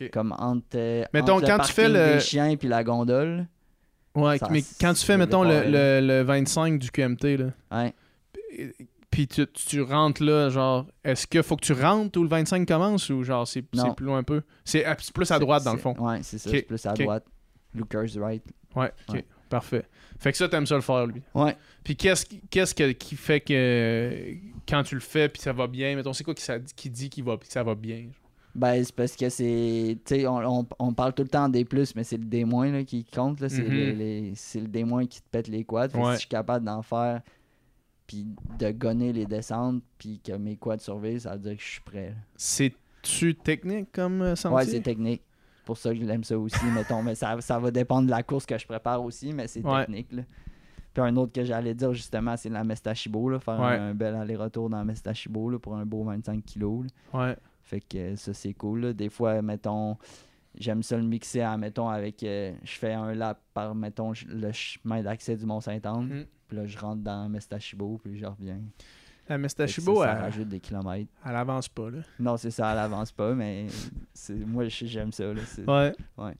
Ok. Comme entre, Mettons, entre quand le tu fais le- des chiens puis la gondole. Ouais, Ça- mais quand tu fais, mettons, le, le, le 25 du QMT, là, Ouais. Puis tu, tu rentres là, genre, est-ce qu'il faut que tu rentres où le 25 commence ou genre c'est plus loin un peu? C'est c'est plus à droite dans le fond. Ouais, c'est ça, c'est plus à droite. Lucas right. Ouais, ok, Ouais. parfait. Fait que ça, t'aimes ça le faire, lui. Ouais. Puis qu'est-ce qui, qu'est-ce que- qui fait que quand tu le fais puis ça va bien, mettons, c'est quoi qui, ça, qui dit qu'il va, que ça va bien? genre? Ben, c'est parce que c'est. Tu sais, on, on, on parle tout le temps des plus, mais c'est le D- là, qui compte. là. C'est les- les- c'est le D- qui te pète les quads. Fait que si je suis capable d'en faire, puis de gonner les descentes, puis que mes quads survivent, ça veut dire que je suis prêt. là. C'est-tu technique comme euh, sentier? Ouais, c'est technique. Pour ça que je l'aime ça aussi, [laughs] mettons. Mais ça, ça va dépendre de la course que je prépare aussi, mais c'est Ouais. technique. Là. Puis un autre que j'allais dire justement, c'est la Mestachibo. Là, faire Ouais. un, un bel aller-retour dans Mestachibo là, pour un beau 25 kilos. là. Ouais. Fait que ça, c'est cool. là. Des fois, mettons, j'aime ça le mixer en, mettons, avec. euh, je fais un lap par, mettons, le chemin d'accès du Mont-Saint-Anne. Mhm. Puis là, je rentre dans Mestachibo, puis je reviens. La Mestachibo, ça, ça elle, rajoute des kilomètres. elle avance pas, là. Non, c'est ça, elle avance pas, mais moi, j'aime ça. Là. C'est- Ouais.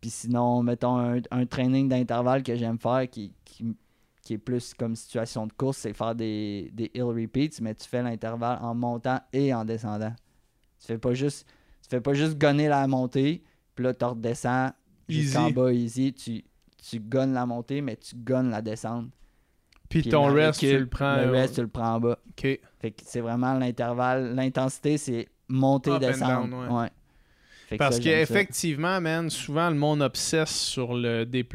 Puis sinon, mettons, un, un training d'intervalle que j'aime faire qui, qui, qui est plus comme situation de course, c'est faire des, des hill repeats, mais tu fais l'intervalle en montant et en descendant. Tu fais pas juste, tu fais pas juste gonner la montée, puis là, tu redescends jusqu'en bas easy. Tu, tu gonnes la montée, mais tu gonnes la descente. Puis Puis ton la reste, tu le prends. Le euh, reste, tu le prends en bas. OK. Fait que c'est vraiment l'intervalle. L'intensité, c'est monter, descendre. ouais. Fait que Parce qu'effectivement, man, souvent le monde obsesse sur le D+,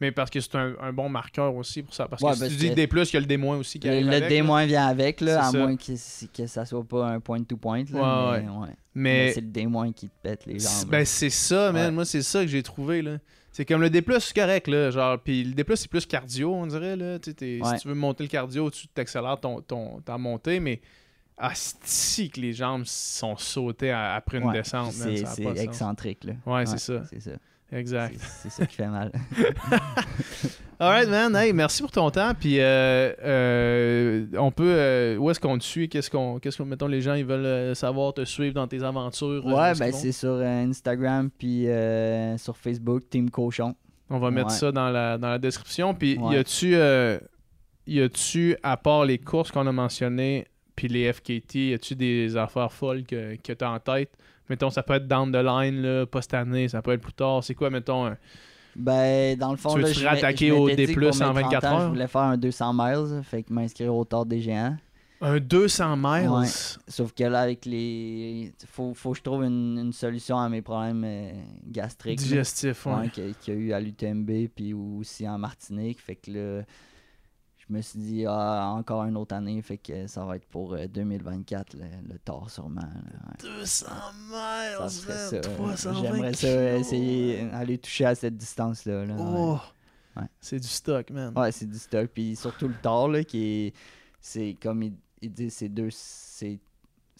mais parce que c'est un, un bon marqueur aussi pour ça. Parce Ouais, que si parce tu dis que D+, il y a le D- aussi qui Le, arrive le avec, D- là. vient avec, là, à ça. moins que, que ça soit pas un point-to-point. mais, ouais. Mais Mais c'est le D- qui te pète les c'est- jambes. ben, c'est ça, man. Moi, c'est ça que j'ai trouvé. là. C'est comme le D+, c'est correct, là. Genre, puis le D+, c'est plus cardio, on dirait, là. Tu Ouais. Si tu veux monter le cardio, tu t'accélères ton, ton, ta montée, mais c'est que les jambes sont sautées à- après une Ouais, descente, C'est excentrique, là. Ouais, c'est ça. C'est ça. Exact. C'est- ça qui fait mal. [laughs] Alright, man. Hey, merci pour ton temps. Puis, euh, euh, on peut. euh, où est-ce qu'on te suit? Qu'est-ce qu'on. Qu'est-ce que, mettons, les gens, ils veulent savoir, te suivre dans tes aventures Ouais, ben c'est sur Instagram puis euh, sur Facebook, Team Cochon. On va mettre Ouais. ça dans la, dans la description. Puis, Ouais. y a-tu. euh, y a-tu, à part les courses qu'on a mentionnées, puis les FKT, y a-tu des affaires folles que, que tu as en tête? Mettons, ça peut être down the line, là, pas cette année, ça peut être plus tard. C'est quoi, mettons, un- Ben, dans le fond, Tu là, je au D+ en 24 30 ans, heures? Je voulais faire un 200 miles, fait que m'inscrire au Tard des Géants. un 200 miles? Ouais. Sauf que là, avec les. Faut, faut que je trouve une, une solution à mes problèmes euh, gastriques. là. digestif ouais. Ouais, qu'il y a- qu'il y a eu à l'UTMB puis aussi en Martinique. Fait que là, je me suis dit, ah, encore une autre année. Fait que ça va être pour euh, 2024, le, le tard sûrement. là, ouais. 200 Ça miles, ça. euh, 320 J'aimerais ça essayer aller toucher à cette distance-là. là. Oh, Ouais. c'est du stock, man. Ouais, c'est du stock. Puis surtout le tard, là, qui est. C'est comme il, il dit, c'est deux. C'est.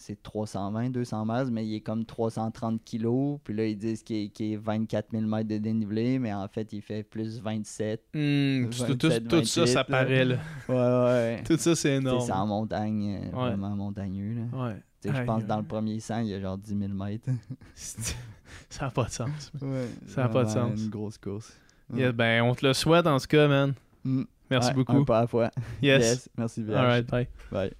C'est 320, 200 miles, mais il est comme 330 kilos. Puis là, ils disent qu'il est, qu'il est 24 000 mètres de dénivelé, mais en fait, il fait plus 27. Hmm, tout, tout- 27, tout ça, 28, ça là. paraît, là. [laughs] Ouais, ouais. Tout ça, c'est énorme. C'est en montagne, euh, Ouais. vraiment montagneux. Là. Ouais. Je pense que dans le premier 100, il y a genre 10 000 mètres. ça n'a pas de sens. Ouais, Ça a pas de sens. une grosse course. Yeah, ben, on te le souhaite en tout cas, man. Mm. Merci Ouais, beaucoup. Un pas à la fois. Yes. Merci bien. All right, bye. Bye.